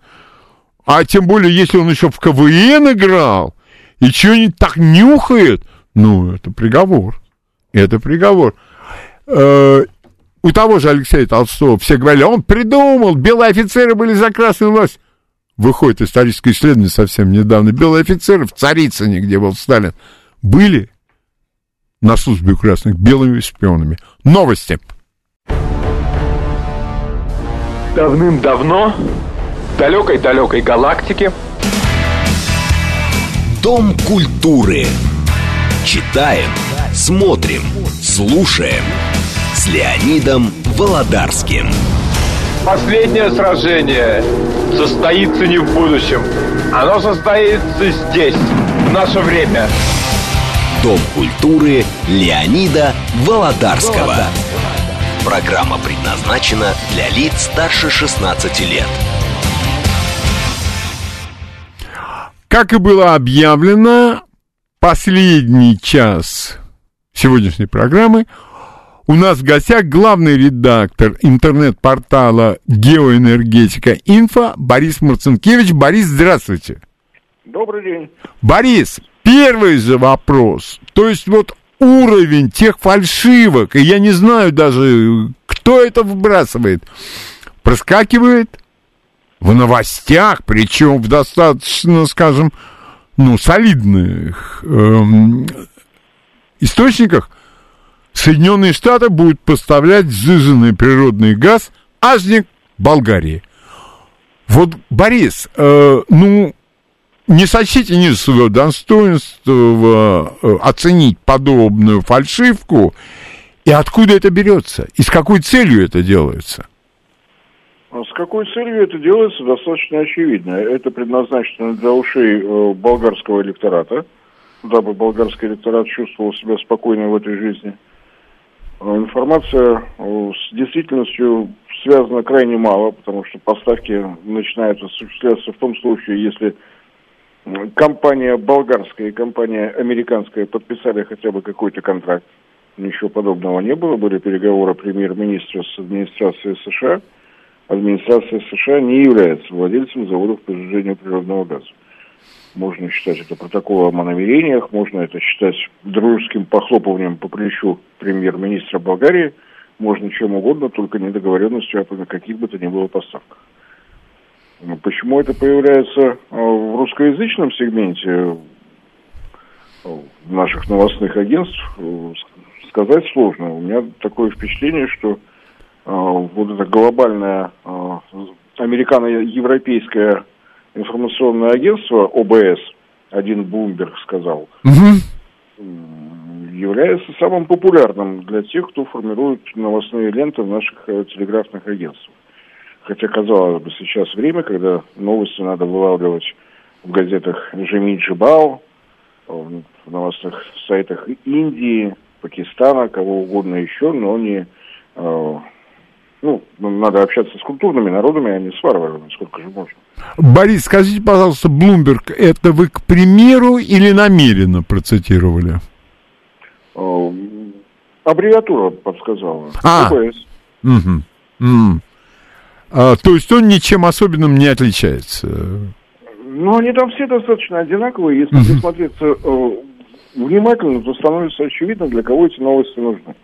А тем более, если он еще в КВН играл, и что-нибудь так нюхает, ну, это приговор. Это приговор. Э, у того же Алексея Толстого все говорили, он придумал, белые офицеры были за красную власть. Выходит историческое исследование совсем недавно. Белые офицеры в Царицыне, где был Сталин, были на службе у красных белыми шпионами. Новости. Давным-давно далекой-далекой галактике Дом культуры. Читаем, смотрим, слушаем. С Леонидом Володарским. последнее сражение состоится не в будущем. Оно состоится здесь, в наше время. Дом культуры Леонида Володарского. Программа предназначена для лиц старше 16 лет. Как и было объявлено, последний час сегодняшней программы у нас в гостях главный редактор интернет-портала «Геоэнергетика Инфо» Борис Марцинкевич. Борис, здравствуйте. Добрый день. Борис, первый же вопрос. То есть вот уровень тех фальшивок, и я не знаю даже, кто это выбрасывает, проскакивает в новостях, причем в достаточно, скажем, ну, солидных эм, источниках, Соединенные Штаты будут поставлять сжиженный природный газ аж не к Болгарии. Вот, Борис, э, ну, не сочтите ниже своего достоинства э, оценить подобную фальшивку, и откуда это берется, и с какой целью это делается. Какой целью это делается, достаточно очевидно. Это предназначено для ушей э, болгарского электората, дабы болгарский электорат чувствовал себя спокойно в этой жизни. А Информация э, с действительностью связана крайне мало, потому что поставки начинают осуществляться в том случае, если компания болгарская и компания американская подписали хотя бы какой-то контракт. ничего подобного не было. Были переговоры премьер-министра с администрацией США. Администрация США не является владельцем заводов по сжижению природного газа. Можно считать это протоколом о намерениях, можно это считать дружеским похлопыванием по плечу премьер-министра Болгарии, можно чем угодно, только недоговоренностью о каких бы то ни было поставках. Почему это появляется э, в русскоязычном сегменте э, наших новостных агентств, э, сказать сложно. У меня такое впечатление, что вот это глобальное американо-европейское информационное агентство ОБС, один Блумберг сказал, угу. является самым популярным для тех, кто формирует новостные ленты в наших телеграфных агентствах. Хотя, казалось бы, сейчас время, когда новости надо вылавливать в газетах Жеми Джибао, в новостных сайтах Индии, Пакистана, кого угодно еще, но не... Э, ну, надо общаться с культурными народами, а не с варварами, сколько же можно. Борис, скажите, пожалуйста, Блумберг, это вы к примеру или намеренно процитировали? Э, аббревиатура подсказала. А, угу. Угу. А, то есть он ничем особенным не отличается? Ну, они там все достаточно одинаковые. Если uh-huh. присмотреться э, внимательно, то становится очевидно, для кого эти новости нужны.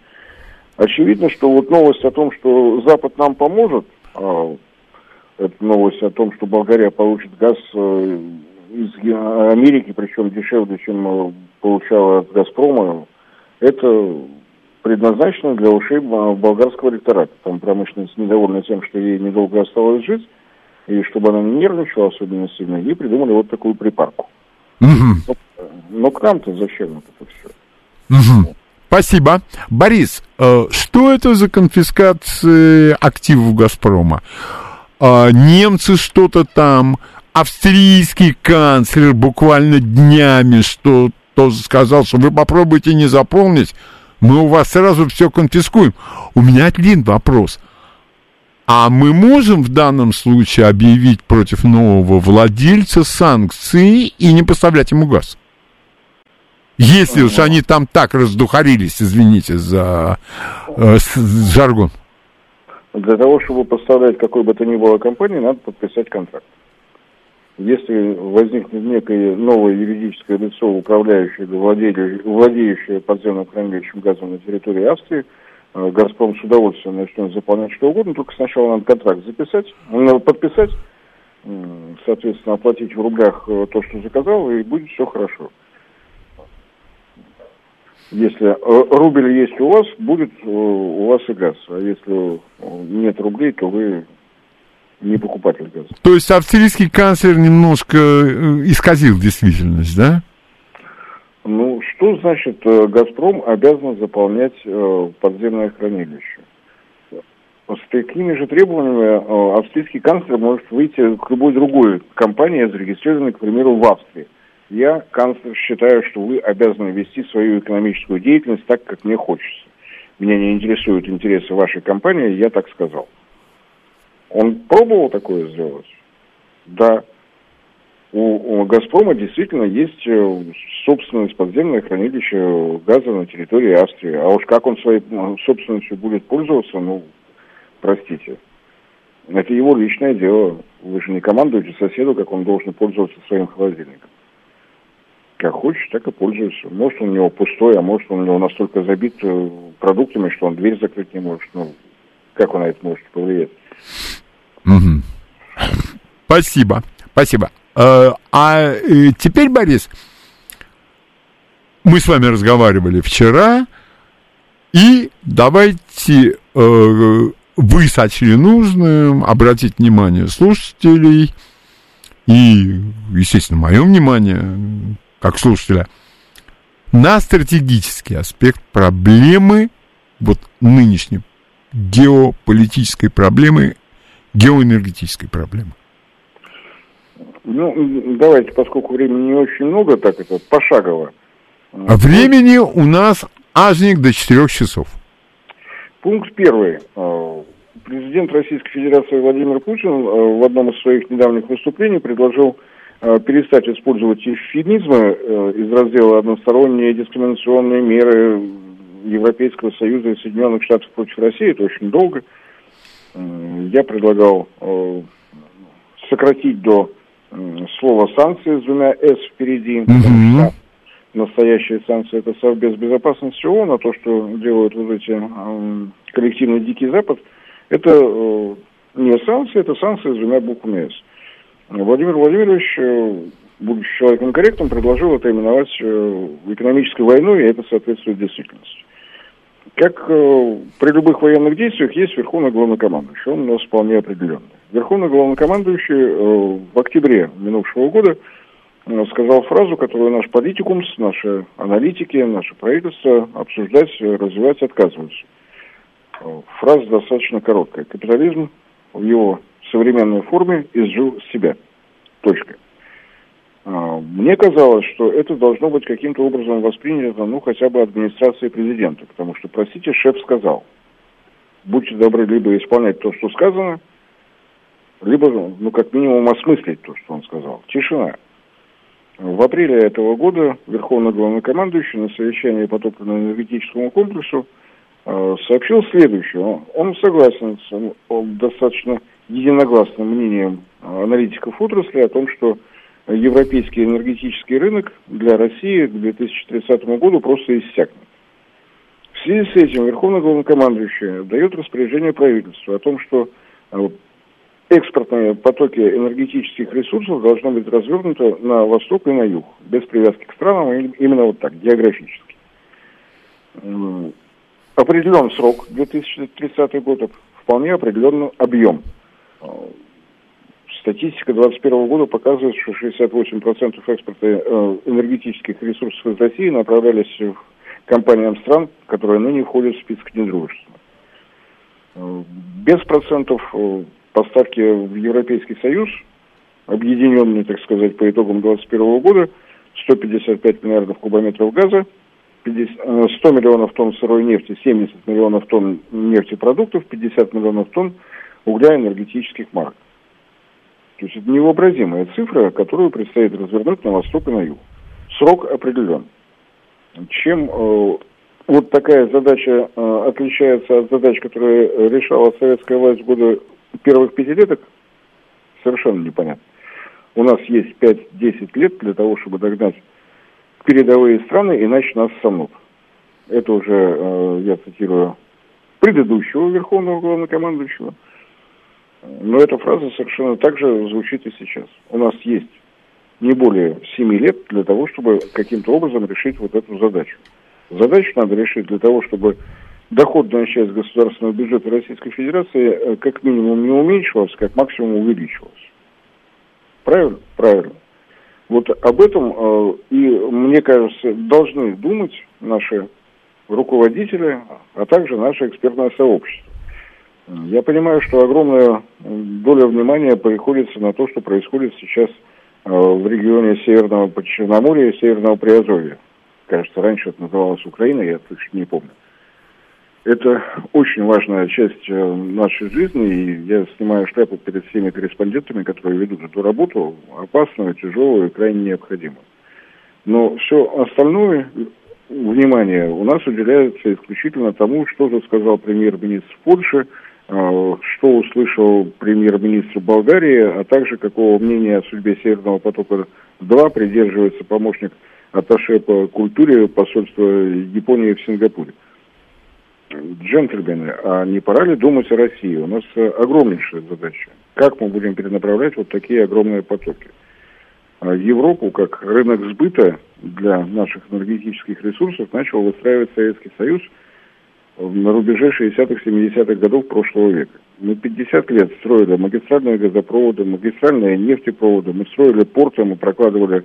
Очевидно, что вот новость о том, что Запад нам поможет, э, это новость о том, что Болгария получит газ э, из Америки, причем дешевле, чем э, получала от Газпрома, это предназначена для ушей болгарского электората. Там промышленность недовольна тем, что ей недолго осталось жить, и чтобы она не нервничала особенно сильно, ей придумали вот такую припарку. Угу. Но, но к нам-то зачем это все? Угу. Спасибо. Борис, э, что это за конфискация активов «Газпрома»? Э, немцы что-то там, австрийский канцлер буквально днями что-то сказал, что вы попробуйте не заполнить, мы у вас сразу все конфискуем. У меня один вопрос. А мы можем в данном случае объявить против нового владельца санкции и не поставлять ему газ? Если уж они там так раздухарились, извините за э, жаргон. Для того, чтобы поставлять какой бы то ни было компании, надо подписать контракт. Если возникнет некое новое юридическое лицо, управляющее, владеющее, владеющее подземным хранилищем газом на территории Австрии, э, «Газпром» с удовольствием начнет заполнять что угодно, только сначала надо контракт записать, надо подписать, соответственно, оплатить в рублях э, то, что заказал, и будет все хорошо. Если э, рубль есть у вас, будет у вас и газ. А если нет рублей, то вы не покупатель газа. То есть австрийский канцлер немножко э, исказил действительность, да? Ну, что значит э, «Газпром» обязан заполнять э, подземное хранилище? С такими же требованиями австрийский канцлер может выйти к любой другой компании, зарегистрированной, к примеру, в Австрии. Я, канцлер, считаю, что вы обязаны вести свою экономическую деятельность так, как мне хочется. Меня не интересуют интересы вашей компании, я так сказал. Он пробовал такое сделать? Да. У, у «Газпрома» действительно есть э, собственность подземное хранилище газа на территории Австрии. А уж как он своей ну, собственностью будет пользоваться, ну, простите. Это его личное дело. Вы же не командуете соседу, как он должен пользоваться своим холодильником. Как хочет, так и пользуется. Может, он у него пустой, а может, он у него настолько забит э, продуктами, что он дверь закрыть не может. Ну, как он на это может повлиять? Спасибо, спасибо. Э, а э, теперь, Борис, мы с вами разговаривали вчера, и давайте вы сочли нужным обратить внимание слушателей и, естественно, мое внимание, как слушателя, на стратегический аспект проблемы, вот нынешней геополитической проблемы геоэнергетической проблемы? Ну, давайте, поскольку времени не очень много, так это пошагово. А времени у нас ажник до 4 часов. Пункт первый. А, президент Российской Федерации Владимир Путин а, в одном из своих недавних выступлений предложил перестать использовать эвфемизмы из раздела «односторонние дискриминационные меры», Европейского Союза и Соединенных Штатов против России, это очень долго. Я предлагал э, сократить до слова санкции с двумя «с» впереди, что настоящие санкции это Совбез безопасности ООН, а то, что делают вот эти коллективный Дикий Запад, это э, не санкции, это санкции с двумя буквами «с». Владимир Владимирович, э, будучи человеком корректным, предложил это именовать э, экономической войной, и это соответствует действительности. Как э, при любых военных действиях есть верховный главнокомандующий, он у нас вполне определенный. Верховный главнокомандующий в октябре минувшего года сказал фразу, которую наш политикум, наши аналитики, наше правительство обсуждать, развивать отказываются. Фраза достаточно короткая. Капитализм в его современной форме изжил себя. Точка. А, Мне казалось, что это должно быть каким-то образом воспринято, ну, хотя бы администрацией президента, потому что, простите, шеф сказал, будьте добры либо исполнять то, что сказано, либо, ну, как минимум, осмыслить то, что он сказал. Тишина. В апреле этого года Верховный главнокомандующий на совещании по топливно-энергетическому комплексу э, сообщил следующее. Он, согласен он- он достаточно единогласным мнением аналитиков отрасли о том, что европейский энергетический рынок для России к 2030 году просто иссякнет. В связи с этим Верховный главнокомандующий дает распоряжение правительству о том, что э, экспортные потоки энергетических ресурсов должны быть развернуты на восток и на юг, без привязки к странам, а им- именно вот так, географически. Определен срок 2030 год, вполне определен объем. Статистика 2021 года показывает, что 68% экспорта э, энергетических ресурсов из России направлялись в компаниям стран, которые ныне входят в список недружественных. Э, Без процентов э, поставки в Европейский Союз, объединенные, так сказать, по итогам 2021 года, 155 миллиардов кубометров газа, 50, э, 100 миллионов тонн сырой нефти, 70 миллионов тонн нефтепродуктов, 50 миллионов тонн угля энергетических марок. То есть это невообразимая цифра, которую предстоит развернуть на восток и на юг. Срок определен. Чем э, вот такая задача э, отличается от задач, которые решала советская власть в годы первых пятилеток, совершенно непонятно. У нас есть 5-10 лет для того, чтобы догнать передовые страны, иначе нас сомнут. Это уже, э, я цитирую, предыдущего верховного главнокомандующего. Но эта фраза совершенно так же звучит и сейчас. У нас есть не более 7 лет для того, чтобы каким-то образом решить вот эту задачу. Задачу надо решить для того, чтобы доходная часть государственного бюджета Российской Федерации э, как минимум не уменьшилась, как максимум увеличивалась. Правильно? Правильно. Вот об этом э, и, мне кажется, должны думать наши руководители, а также наше экспертное сообщество. Я понимаю, что огромная доля внимания приходится на то, что происходит сейчас э, в регионе Северного Почерноморья и Северного Приазовья. Кажется, раньше это называлось Украина, я точно не помню. Это очень важная часть э, нашей жизни, и я снимаю шляпу перед всеми корреспондентами, которые ведут эту работу, опасную, тяжелую и крайне необходимую. Но все остальное внимание у нас уделяется исключительно тому, что же сказал премьер-министр Польши, э, что услышал премьер-министр Болгарии, а также какого мнения о судьбе Северного потока-2 придерживается помощник атташе по культуре посольства Японии в Сингапуре. Джентльмены, а не пора ли думать о России? У нас огромнейшая задача. Как мы будем перенаправлять вот такие огромные потоки? А Европу как рынок сбыта для наших энергетических ресурсов начал выстраивать Советский Союз на рубеже 60-х, 70-х годов прошлого века. Мы 50 лет строили магистральные газопроводы, магистральные нефтепроводы, мы строили порты, мы прокладывали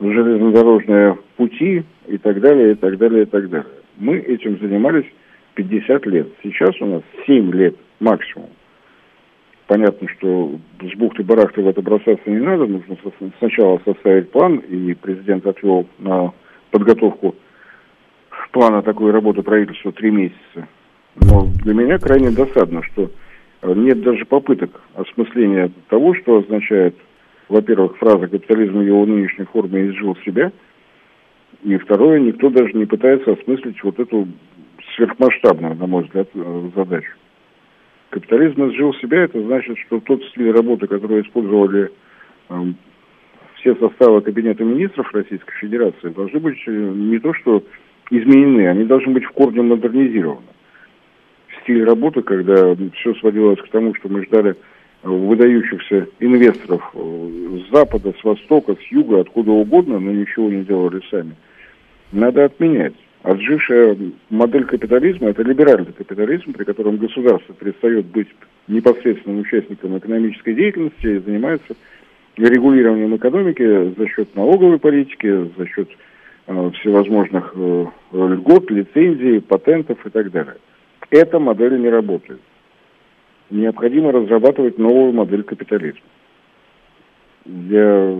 железнодорожные пути и так далее, и так далее, и так далее. Мы этим занимались 50 лет. Сейчас у нас 7 лет максимум. Понятно, что с бухты-барахты в это бросаться не надо. Нужно сначала составить план, и президент отвел на подготовку плана такой работы правительства три месяца. Но для меня крайне досадно, что э, нет даже попыток осмысления того, что означает, во-первых, фраза «капитализм в его нынешней форме изжил себя», и второе, никто даже не пытается осмыслить вот эту сверхмасштабную, на мой взгляд, э, задачу. Капитализм изжил себя, это значит, что тот стиль работы, который использовали э, все составы Кабинета министров Российской Федерации, должны быть э, не то что изменены, они должны быть в корне модернизированы. Стиль работы, когда все сводилось к тому, что мы ждали э, выдающихся инвесторов э, с запада, с востока, с юга, откуда угодно, но ничего не делали сами, надо отменять. Отжившая модель капитализма – это либеральный капитализм, при котором государство перестает быть непосредственным участником экономической деятельности и занимается регулированием экономики за счет налоговой политики, за счет э, всевозможных э, льгот, лицензий, патентов и так далее. Эта модель не работает. Необходимо разрабатывать новую модель капитализма. Я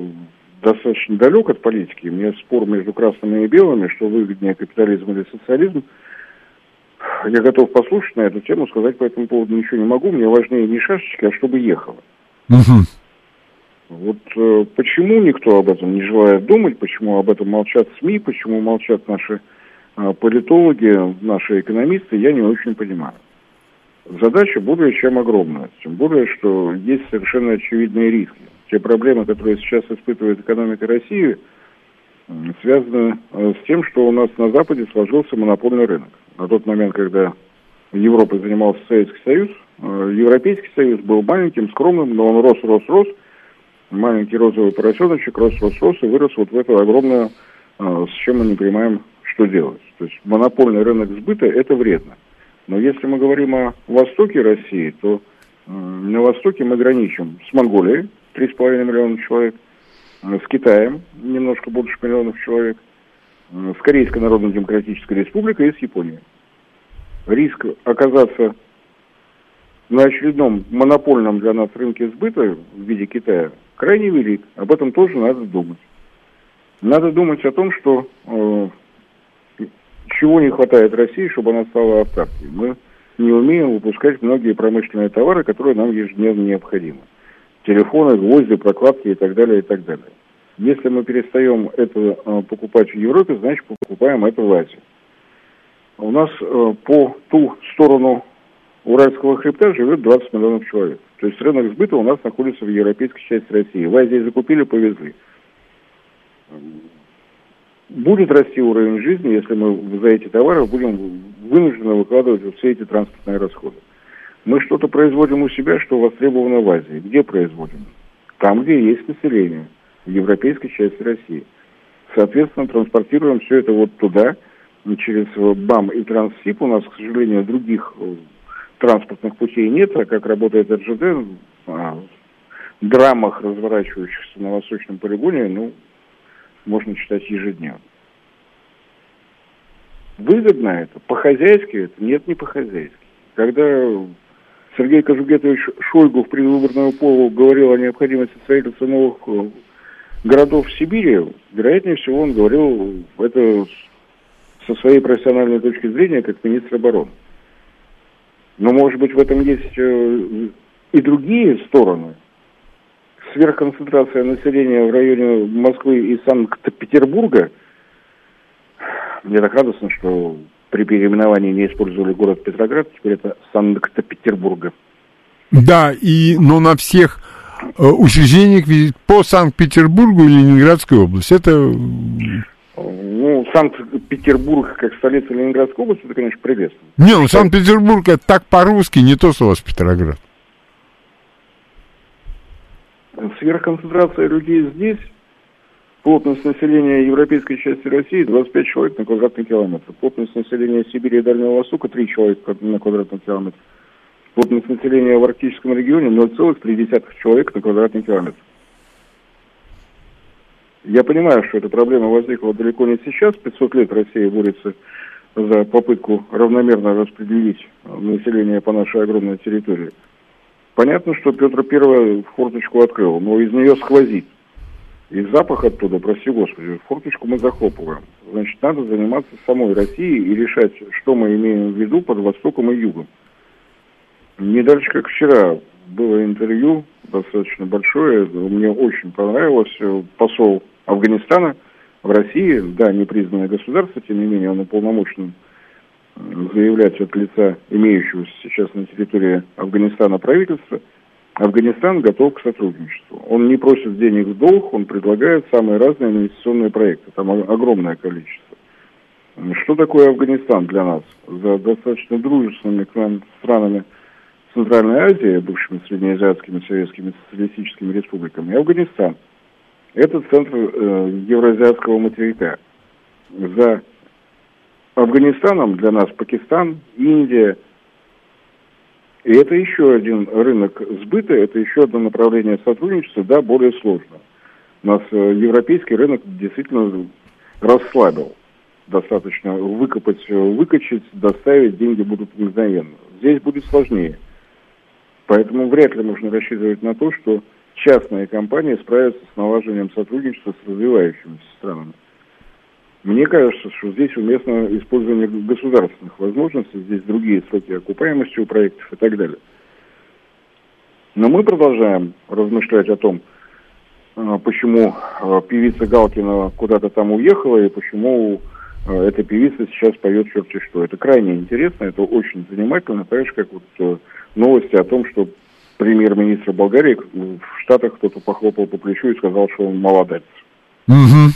достаточно далек от политики. У меня спор между красными и белыми, что выгоднее капитализм или социализм. Я готов послушать на эту тему, сказать по этому поводу ничего не могу. Мне важнее не шашечки, а чтобы ехало. Мгм. Вот э, почему никто об этом не желает думать, почему об этом молчат СМИ, почему молчат наши э, политологи, наши экономисты, я не очень понимаю. Задача более чем огромная, тем более, что есть совершенно очевидные риски. Те проблемы, которые сейчас испытывает экономика России, связаны э, с тем, что у нас на Западе сложился монопольный рынок. На тот момент, когда Европой занимался Советский Союз, э, Европейский Союз был маленьким, скромным, но он рос, рос, рос, маленький розовый поросеночек рос, рос, рос и вырос вот в эту огромную, э, с чем мы не понимаем, что делать. То есть монопольный рынок сбыта – это вредно. Но если мы говорим о востоке России, то э, на востоке мы граничим с Монголией, 3,5 миллиона человек, э, с Китаем, немножко больше миллионов человек, с Корейской Народно-Демократической Республикой и с Японией. Риск оказаться на очередном монопольном для нас рынке сбыта в виде Китая крайне велик. Об этом тоже надо думать. Надо думать о том, что э, чего не хватает России, чтобы она стала автаркой. Мы не умеем выпускать многие промышленные товары, которые нам ежедневно необходимы. Телефоны, гвозди, прокладки и так далее, и так далее. Если мы перестаем это э, покупать в Европе, значит покупаем это в Азии. У нас э, по ту сторону Уральского хребта живет 20 миллионов человек. То есть рынок сбыта у нас находится в европейской части России. В Азии закупили, повезли. Будет расти уровень жизни, если мы за эти товары будем вынуждены выкладывать все эти транспортные расходы. Мы что-то производим у себя, что востребовано в Азии. Где производим? Там, где есть население, в европейской части России. Соответственно, транспортируем все это вот туда, через БАМ и Транссиб. У нас, к сожалению, других э, транспортных путей нет, а как работает РЖД, о драмах, разворачивающихся на Восточном полигоне, ну, можно читать ежедневно. Выгодно это? По-хозяйски это? Нет, не по-хозяйски. Когда Сергей Кожугетович Шойгу в предвыборную полу говорил о необходимости строительства новых э, городов в Сибири, вероятнее всего он говорил это со своей профессиональной точки зрения как министр обороны. Но, может быть, в этом есть э, и другие стороны. Сверхконцентрация населения в районе Москвы и Санкт-Петербурга. Мне так радостно, что при переименовании не использовали город Петроград, теперь это Санкт-Петербурга. Да, и, но на всех э, учреждениях по Санкт-Петербургу и Ленинградской области. Это Санкт-Петербург как столица Ленинградской области, это, конечно, приветствую. Не, ну Санкт-Петербург это так по-русски, не то, что у вас Петроград. Сверхконцентрация людей здесь, плотность населения европейской части России 25 человек на квадратный километр. Плотность населения Сибири и Дальнего Востока 3 человека на квадратный километр. Плотность населения в арктическом регионе 0,3 человека на квадратный километр. Я понимаю, что эта проблема возникла далеко не сейчас. 500 лет Россия борется за попытку равномерно распределить население по нашей огромной территории. Понятно, что Петр Первый форточку открыл, но из нее сквозит. И запах оттуда, прости господи, форточку мы захлопываем. Значит, надо заниматься самой Россией и решать, что мы имеем в виду под Востоком и Югом. Не дальше, как вчера, было интервью достаточно большое, мне очень понравилось. Посол Афганистана в России, да, непризнанное государство, тем не менее, он уполномочен заявлять от лица имеющегося сейчас на территории Афганистана правительства, Афганистан готов к сотрудничеству. Он не просит денег в долг, он предлагает самые разные инвестиционные проекты. Там огромное количество. Что такое Афганистан для нас? За достаточно дружественными к нам странами Центральной Азии, бывшими среднеазиатскими советскими социалистическими республиками, Афганистан. Это центр э, евроазиатского материка. За Афганистаном для нас Пакистан, Индия. И это еще один рынок сбыта, это еще одно направление сотрудничества, да, более сложно. У нас э, европейский рынок действительно расслабил. Достаточно выкопать, э, выкачать, доставить, деньги будут мгновенно. Здесь будет сложнее. Поэтому вряд ли можно рассчитывать на то, что частные компании справятся с налаживанием сотрудничества с развивающимися странами. Мне кажется, что здесь уместно использование государственных возможностей, здесь другие сроки окупаемости у проектов и так далее. Но мы продолжаем размышлять о том, а, почему а, певица Галкина куда-то там уехала и почему а, эта певица сейчас поет черти что. Это крайне интересно, это очень занимательно. Понимаешь, как вот э, новости о том, что премьер-министр Болгарии в Штатах кто-то похлопал по плечу и сказал, что он молодец. Угу.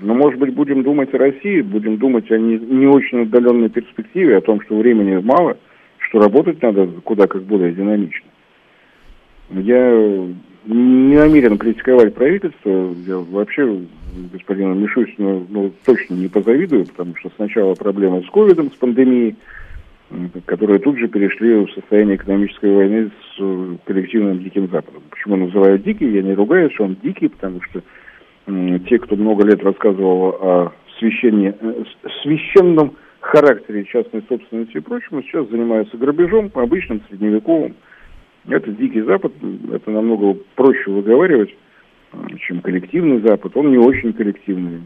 Но, может быть, будем думать о России, будем думать о не, не очень отдаленной перспективе, о том, что времени мало, что работать надо куда как более динамично. Я не намерен критиковать правительство, я вообще господину Мишустину ну, точно не позавидую, потому что сначала проблемы с ковидом, с пандемией, которые тут же перешли в состояние экономической войны с э, коллективным Диким Западом. Почему называют дикий? Я не ругаюсь, что он дикий, потому что те, кто много лет рассказывал о священне, э, священном характере частной собственности и прочему, сейчас занимаются грабежом, обычным средневековым. Это Дикий Запад, это намного проще выговаривать, э, чем коллективный Запад. Он не очень коллективный.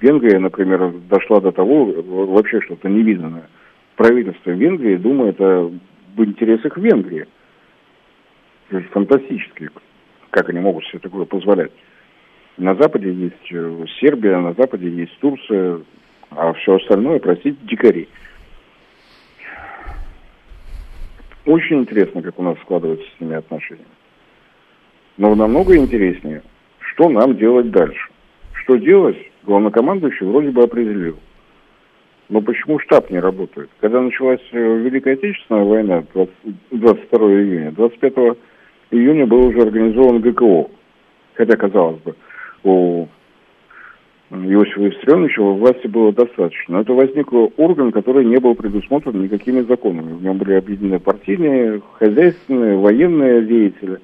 Венгрия, например, дошла до того, вообще что-то невиданное. Правительство Венгрии думает о, в интересах Венгрии. Фантастически, как они могут себе такое позволять. На Западе есть э, Сербия, на Западе есть Турция, а все остальное, простите, дикари. Очень интересно, как у нас складываются с ними отношения. Но намного интереснее, что нам делать дальше. Что делать, главнокомандующий вроде бы определил. Но почему штаб не работает? Когда началась э, Великая Отечественная война, 20, 22 июня, 25 июня был уже организован ГКО. Хотя, казалось бы, у Иосифа Виссарионовича во власти было достаточно. Но это возник орган, который не был предусмотрен никакими законами. В нем были объединены партийные, хозяйственные, военные деятели,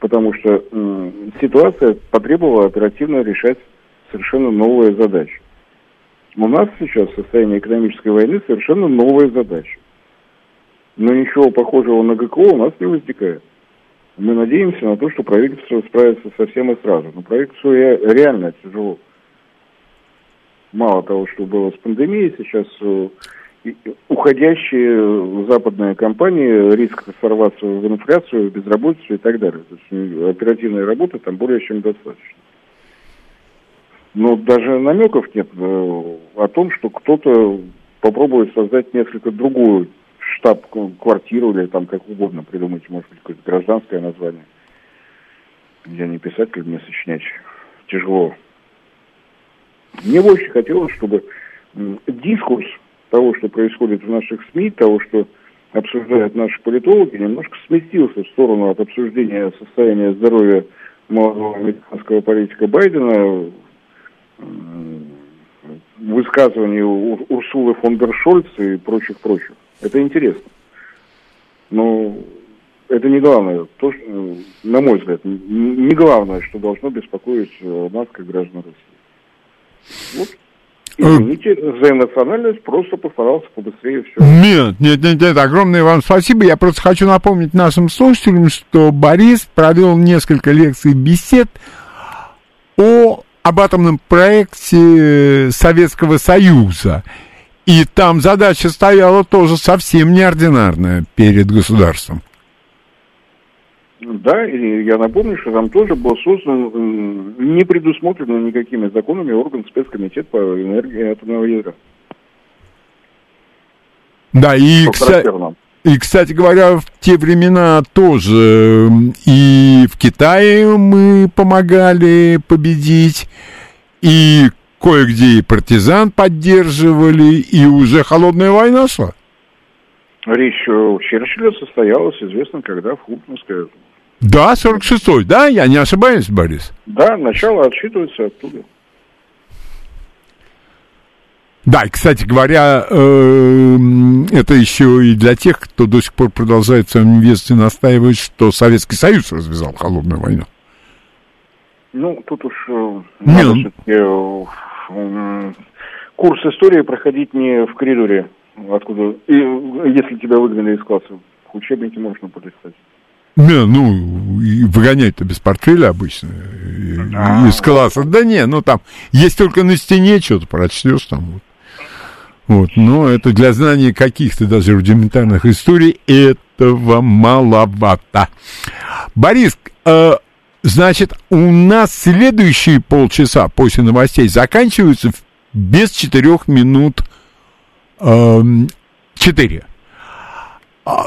потому что м, ситуация потребовала оперативно решать совершенно новые задачи. У нас сейчас в состоянии экономической войны совершенно новая задача. Но ничего похожего на ГКО у нас не возникает. Мы надеемся на то, что правительство справится со всем и сразу. Но правительству реально тяжело. Мало того, что было с пандемией, сейчас э, уходящие западные компании, риск сорваться в инфляцию, безработицу и так далее. То есть э, оперативной работы там более чем достаточно. Но даже намеков нет э, о том, что кто-то попробует создать несколько другую штаб-квартиру или там как угодно придумать, может быть, какое-то гражданское название. Я не писатель, мне сочинять тяжело. Мне больше хотелось, чтобы дискурс того, что происходит в наших СМИ, того, что обсуждают наши политологи, немножко сместился в сторону от обсуждения состояния здоровья молодого американского политика Байдена, высказываний Урсулы фон дер Шольц и прочих-прочих. Это интересно. Но это не главное, то, что, на мой взгляд, не главное, что должно беспокоить э, нас, как граждан России. Вот. Извините, за эмоциональность просто постарался побыстрее все. Нет, нет, нет, нет, огромное вам спасибо. Я просто хочу напомнить нашим слушателям, что Борис провел несколько лекций бесед о об атомном проекте Советского Союза. И там задача стояла тоже совсем неординарная перед государством. Да, и я напомню, что там тоже был создан не предусмотренный никакими законами орган спецкомитет по энергии атомного ядра. Да, и, кстати. И, кстати говоря, в те времена тоже и в Китае мы помогали победить, и кое-где и партизан поддерживали, и уже холодная война шла. Речь у Черчилля состоялась, известно, когда в Хупинское. Да, 46-й, да, я не ошибаюсь, Борис? Да, начало отсчитывается оттуда. Да, и, кстати говоря, эм, это еще и для тех, кто до сих пор продолжает в своем инвесте настаивать, что Советский Союз развязал холодную войну. Ну, тут уж э, Не, надо ну- э, курс истории проходить не в коридоре, откуда, и, э, если тебя выгнали из класса. Учебники можно полистать. Не, ну, выгонять-то без портфеля обычно и- из класса. Да не, ну там, есть только на стене что-то прочтешь там. Вот. Вот, но это для знания каких-то даже рудиментарных историй этого маловато. Борис, э, значит, у нас следующие полчаса после новостей заканчиваются без четырех минут эм, четыре. А,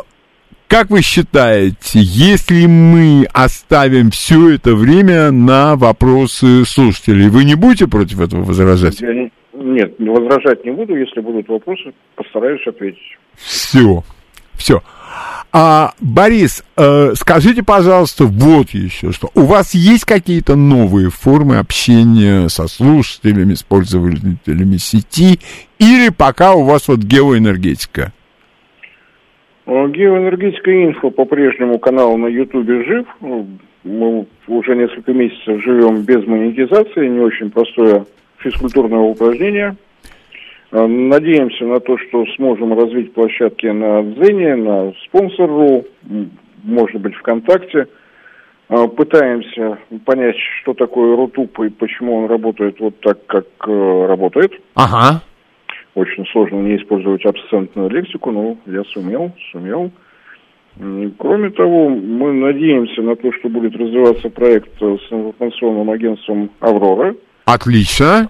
Как вы считаете, если мы оставим все это время на вопросы слушателей, вы не будете против этого возражать? Нет, не возражать не буду. Если будут вопросы, постараюсь ответить. Все, все. А, Борис, э, скажите, пожалуйста, вот еще что. У вас есть какие-то новые формы общения со слушателями, с пользователями сети, или пока у вас вот геоэнергетика? Э, Геоэнергетика инфо по-прежнему канал на Ютубе жив. Ну, Мы уже несколько месяцев живем без монетизации, не очень простое физкультурное упражнение. Э, Надеемся на то, что сможем развить площадки на Дзене, на Спонсор.ру, м, может быть, ВКонтакте. Э, Пытаемся понять, что такое Рутуб и почему он работает вот так, как э, работает. Ага. Очень сложно не использовать абсцентную лексику, но я сумел, сумел. Кроме того, мы надеемся на то, что будет развиваться проект с информационным агентством «Аврора». Отлично.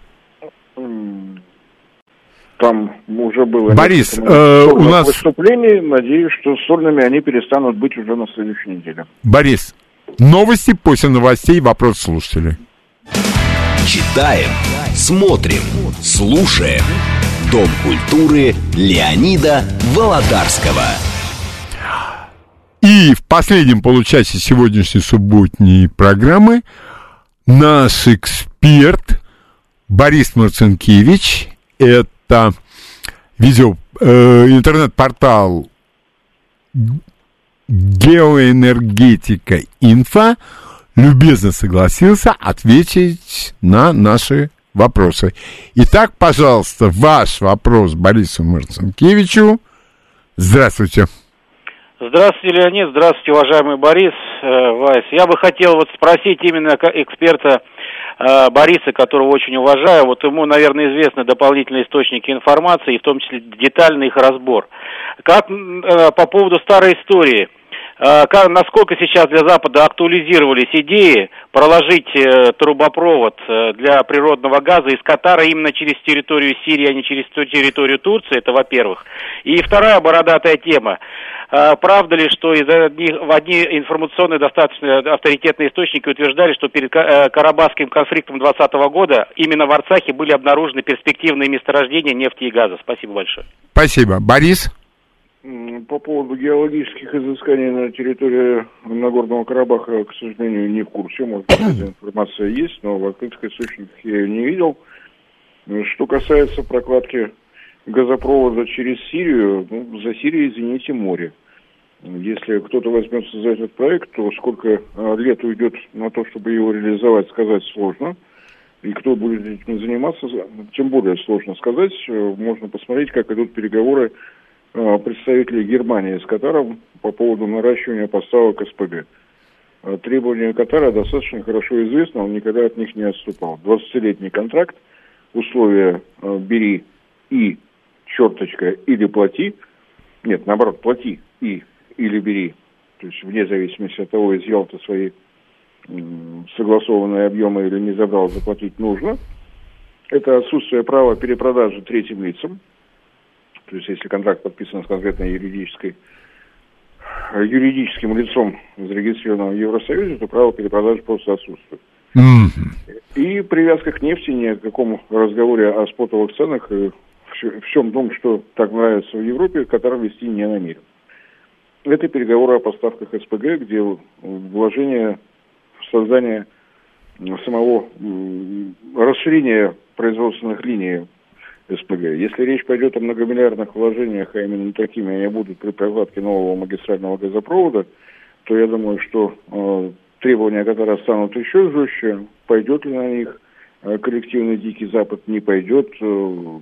Там уже было Борис, э, у нас- выступлений. Надеюсь, что сольными они перестанут быть уже на следующей неделе. Борис, новости после новостей, вопрос слушателей. Читаем, смотрим, слушаем. Дом культуры Леонида Володарского. И в последнем получасе сегодняшней субботней программы наш эксперт Борис Марцинкевич, это видео, э, интернет-портал Геоэнергетика Инфо, любезно согласился ответить на наши вопросы. Итак, пожалуйста, ваш вопрос Борису Марцинкевичу. Здравствуйте. Здравствуйте, Леонид. Здравствуйте, уважаемый Борис э, Вайс. Я бы хотел вот спросить именно эксперта э, Бориса, которого очень уважаю. Вот ему, наверное, известны дополнительные источники информации, и в том числе детальный их разбор. Как э, по поводу старой истории. Э, насколько сейчас для Запада актуализировались идеи проложить э, трубопровод э, для природного газа из Катара именно через территорию Сирии, а не через территорию Турции, это во-первых. И вторая бородатая тема. А, Правда ли, что из одних, в одни информационные достаточно авторитетные источники утверждали, что перед э, Карабахским конфликтом 2020 года именно в Арцахе были обнаружены перспективные месторождения нефти и газа? Спасибо большое. Спасибо. Борис? По поводу геологических изысканий на территории Нагорного Карабаха, к сожалению, не в курсе. Может быть, эта *coughs* информация есть, но в открытых источниках я ее не видел. Что касается прокладки газопровода через Сирию, ну, за Сирией, извините, море. Если кто-то возьмется за этот проект, то сколько а, лет уйдет на то, чтобы его реализовать, сказать сложно. И кто будет этим заниматься, за- тем более сложно сказать. Э, Можно посмотреть, как идут переговоры э, представителей Германии с Катаром по поводу наращивания поставок СПГ. Э, Требования Катара достаточно хорошо известны, он никогда от них не отступал. 20-летний контракт, условия э, бери и черточка или плати, нет, наоборот, плати и или бери, то есть вне зависимости от того, изъял ты свои м, согласованные объемы или не забрал, заплатить нужно. Это отсутствие права перепродажи третьим лицам. То есть, если контракт подписан с конкретной юридической юридическим лицом, зарегистрированным в Евросоюзе, то право перепродажи просто отсутствует. И привязка к нефти ни о каком разговоре о спотовых ценах и всем том, что так нравится в Европе, Катар вести не намерен. Это переговоры о поставках СПГ, где вложение в создание самого расширения производственных линий СПГ. Если речь пойдет о многомиллиардных вложениях, а именно такими они будут при прокладке нового магистрального газопровода, то я думаю, что э, требования которые станут еще жестче. Пойдет ли на них э, коллективный Дикий Запад, не пойдет. Э,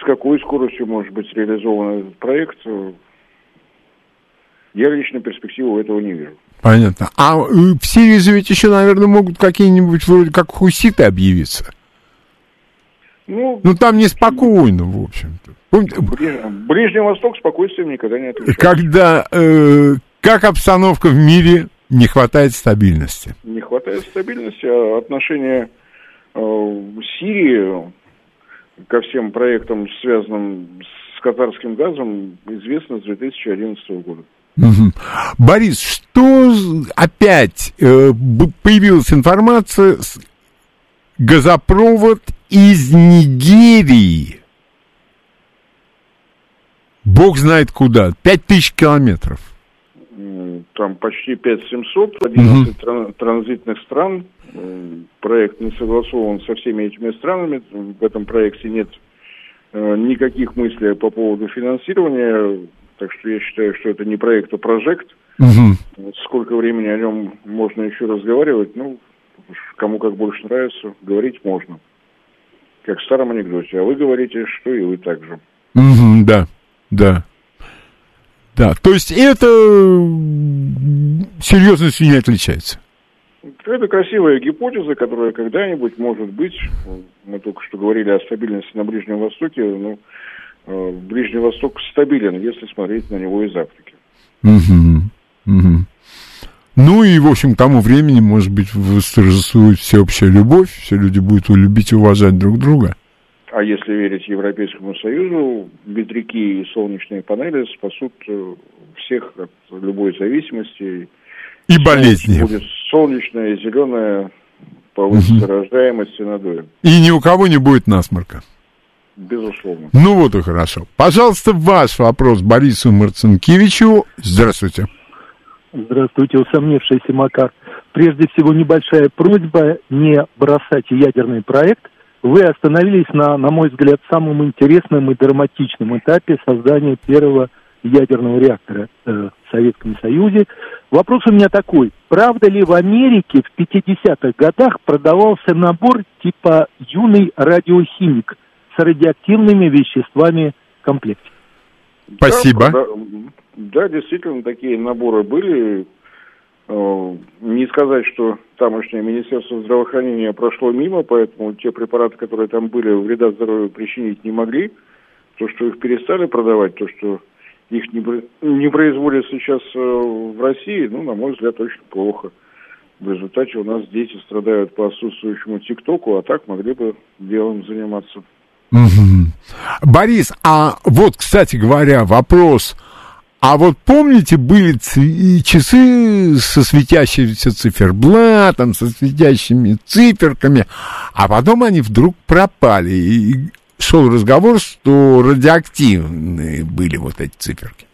с какой скоростью может быть реализован этот проект, э, я лично перспективу этого не вижу. Понятно. А э, в Сирии ведь еще, наверное, могут какие-нибудь вроде как хуситы объявиться. Ну, ну там неспокойно, в общем-то. Ближний Восток спокойствием никогда не отличается. Когда, э, как обстановка в мире, не хватает стабильности. Не хватает стабильности, а отношение э, Сирии ко всем проектам, связанным с катарским газом, известно с 2011 года. Угу. Борис, что опять э, появилась информация, газопровод из Нигерии, бог знает куда, пять тысяч километров. Там почти 5700, 11 угу. тран- транзитных стран. Проект не согласован со всеми этими странами. В этом проекте нет э, никаких мыслей по поводу финансирования так что я считаю, что это не проект, а прожект. Угу. Сколько времени о нем можно еще разговаривать, ну, кому как больше нравится, говорить можно. Как в старом анекдоте. А вы говорите, что и вы так же. Угу, да, да. Да, то есть это серьезностью не отличается. Это красивая гипотеза, которая когда-нибудь может быть, мы только что говорили о стабильности на Ближнем Востоке, ну, Э, Ближний Восток стабилен, если смотреть на него из Африки. Угу. Угу. Ну и, в общем, к тому времени, может быть, восторжествует всеобщая любовь, все люди будут любить и уважать друг друга. А если верить Европейскому Союзу, ветряки и солнечные панели спасут э, всех от любой зависимости. И болезни. Будет солнечная, зеленая, повысится угу. рождаемость и надоем. И ни у кого не будет насморка. Безусловно. Ну вот и хорошо. Пожалуйста, ваш вопрос Борису Марцинкевичу. Здравствуйте. Здравствуйте, усомнившийся Макар. Прежде всего, небольшая просьба не бросать ядерный проект. Вы остановились на, на мой взгляд, самом интересном и драматичном этапе создания первого ядерного реактора э, в Советском Союзе. Вопрос у меня такой. Правда ли в Америке в 50-х годах продавался набор типа «юный радиохимик», с радиоактивными веществами в комплекте. Спасибо. Да, да, действительно, такие наборы были. Э, не сказать, что тамошнее Министерство здравоохранения прошло мимо, поэтому те препараты, которые там были, вреда здоровью причинить не могли. То, что их перестали продавать, то, что их не, не производят сейчас э, в России, ну, на мой взгляд, очень плохо. В результате у нас дети страдают по отсутствующему ТикТоку, а так могли бы делом заниматься. Борис, а вот, кстати говоря, вопрос. А вот помните, были часы со светящимся циферблатом, со светящими циферками, а потом они вдруг пропали. И шел разговор, что радиоактивные были вот эти циферки.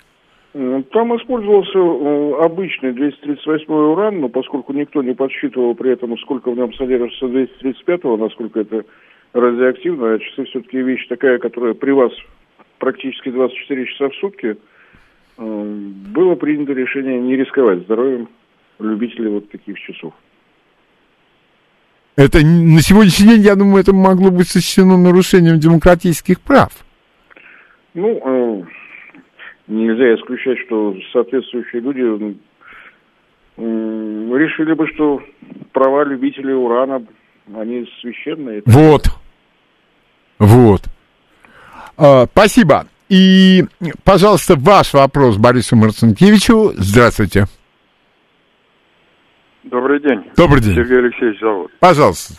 Ну, там использовался э, обычный 238 уран, но поскольку никто не подсчитывал при этом, сколько в нем содержится 235, насколько это радиоактивно, а часы все-таки вещь такая, которая при вас практически 24 часа в сутки, э, было принято решение не рисковать здоровьем любителей вот таких часов. Это на сегодняшний день, я думаю, это могло быть сочтено нарушением демократических прав. Ну, э, нельзя исключать, что соответствующие люди решили бы, что права любителей урана они священные. Вот. Вот. А, спасибо. И, пожалуйста, ваш вопрос Борису Марцинкевичу. Здравствуйте. Добрый день. Добрый день. Сергей Алексеевич зовут. Пожалуйста.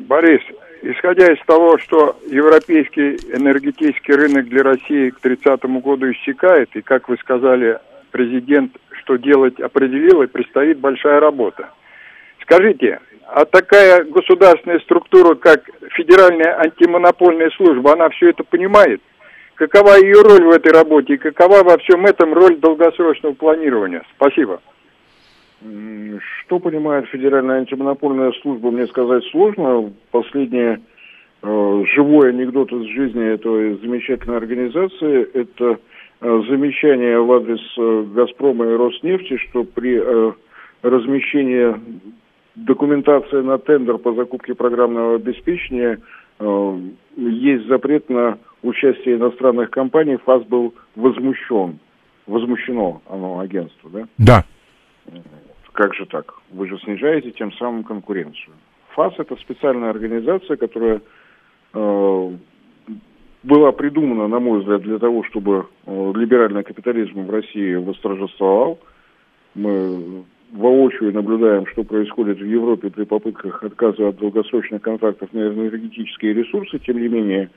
Борис, исходя из того, что европейский энергетический рынок для России к 30 году иссякает, и, как вы сказали, президент что делать определил, и предстоит большая работа. Скажите, а такая государственная структура, как Федеральная антимонопольная служба, она все это понимает? Какова ее роль в этой работе и какова во всем этом роль долгосрочного планирования? Спасибо. Что понимает Федеральная антимонопольная служба, мне сказать сложно. Последний э, живой анекдот из жизни этой замечательной организации – это э, замечание в адрес э, «Газпрома» и «Роснефти», что при э, размещении документации на тендер по закупке программного обеспечения есть запрет на участие иностранных компаний. ФАС был возмущен. Возмущено оно агентство, да? Да. Как же так? Вы же снижаете тем самым конкуренцию. ФАС это специальная организация, которая э, была придумана, на мой взгляд, для того, чтобы э, либеральный капитализм в России восторжествовал. Мы воочию наблюдаем, что происходит в Европе при попытках отказа от долгосрочных контрактов на энергетические ресурсы. Тем не менее,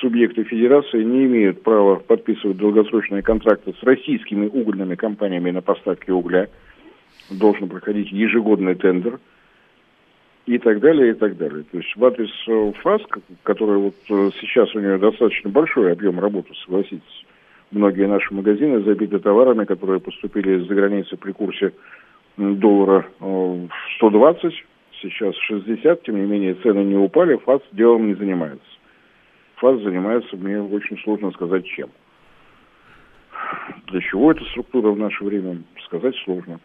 субъекты федерации не имеют права подписывать долгосрочные контракты с российскими угольными компаниями на поставки угля должен проходить ежегодный тендер и так далее, и так далее. То есть в адрес э, ФАС, который вот э, сейчас у нее достаточно большой объем работы, согласитесь, многие наши магазины забиты товарами, которые поступили из-за границы при курсе доллара э, в 120, сейчас 60, тем не менее цены не упали, ФАС делом не занимается. ФАС занимается, мне очень сложно сказать, чем. Для чего эта структура в наше время, сказать сложно.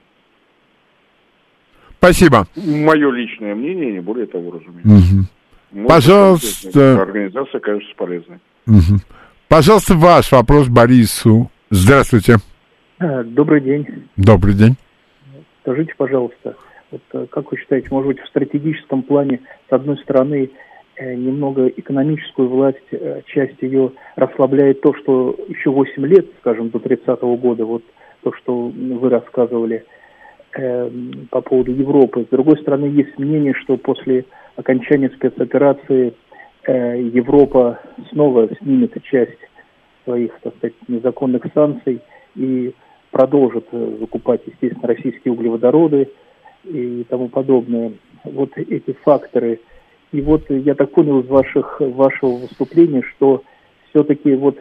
Спасибо. Мое личное мнение, не более того, разумеется. Угу. Пожалуйста. Организация кажется полезной. Угу. Пожалуйста, ваш вопрос Борису. Здравствуйте. А, добрый день. Добрый день. Скажите, пожалуйста, вот, э, как вы считаете, может быть, в стратегическом плане, с одной стороны, э, немного экономическую власть, э, часть ее расслабляет то, что еще 8 лет, скажем, до 30-го года, вот то, что вы рассказывали – э, по поводу Европы. С другой стороны, есть мнение, что после окончания спецоперации э, Европа снова снимет часть своих, так сказать, незаконных санкций и продолжит э, закупать, естественно, российские углеводороды и тому подобное. Вот эти факторы. И вот я так понял из ваших, вашего выступления, что все-таки вот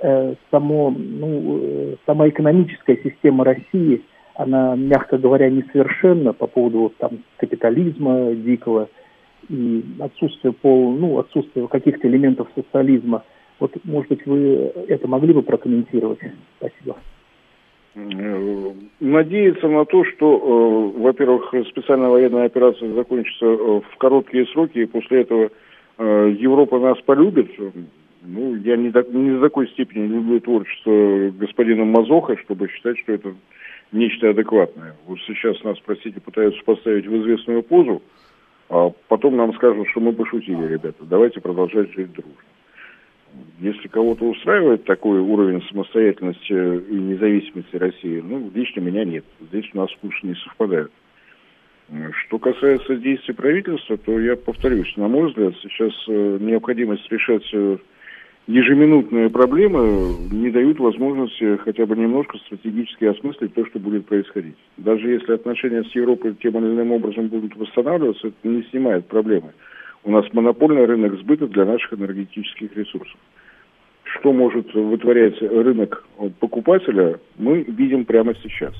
э, само, ну, э, сама экономическая система России – она, мягко говоря, несовершенна по поводу вот, там, капитализма дикого и отсутствия пол, ну, отсутствия каких-то элементов социализма. Вот, может быть, вы это могли бы прокомментировать? Спасибо. Надеяться на то, что, э, во-первых, специальная военная операция закончится э, в короткие сроки, и после этого э, Европа нас полюбит, ну, я не, до, не до такой степени люблю творчество господина Мазоха, чтобы считать, что это нечто адекватное. Вот сейчас нас, простите, пытаются поставить в известную позу, а потом нам скажут, что мы пошутили, ребята. Давайте продолжать жить дружно. Если кого-то устраивает такой уровень самостоятельности и независимости России, ну, лично меня нет. Здесь у нас вкусы не совпадают. Что касается действий правительства, то я повторюсь, на мой взгляд, сейчас э, необходимость решать э, ежеминутные проблемы не дают возможности хотя бы немножко стратегически осмыслить то, что будет происходить. Даже если отношения с Европой тем или иным образом будут восстанавливаться, это не снимает проблемы. У нас монопольный рынок сбыта для наших энергетических ресурсов. Что может вытворять рынок покупателя, мы видим прямо сейчас.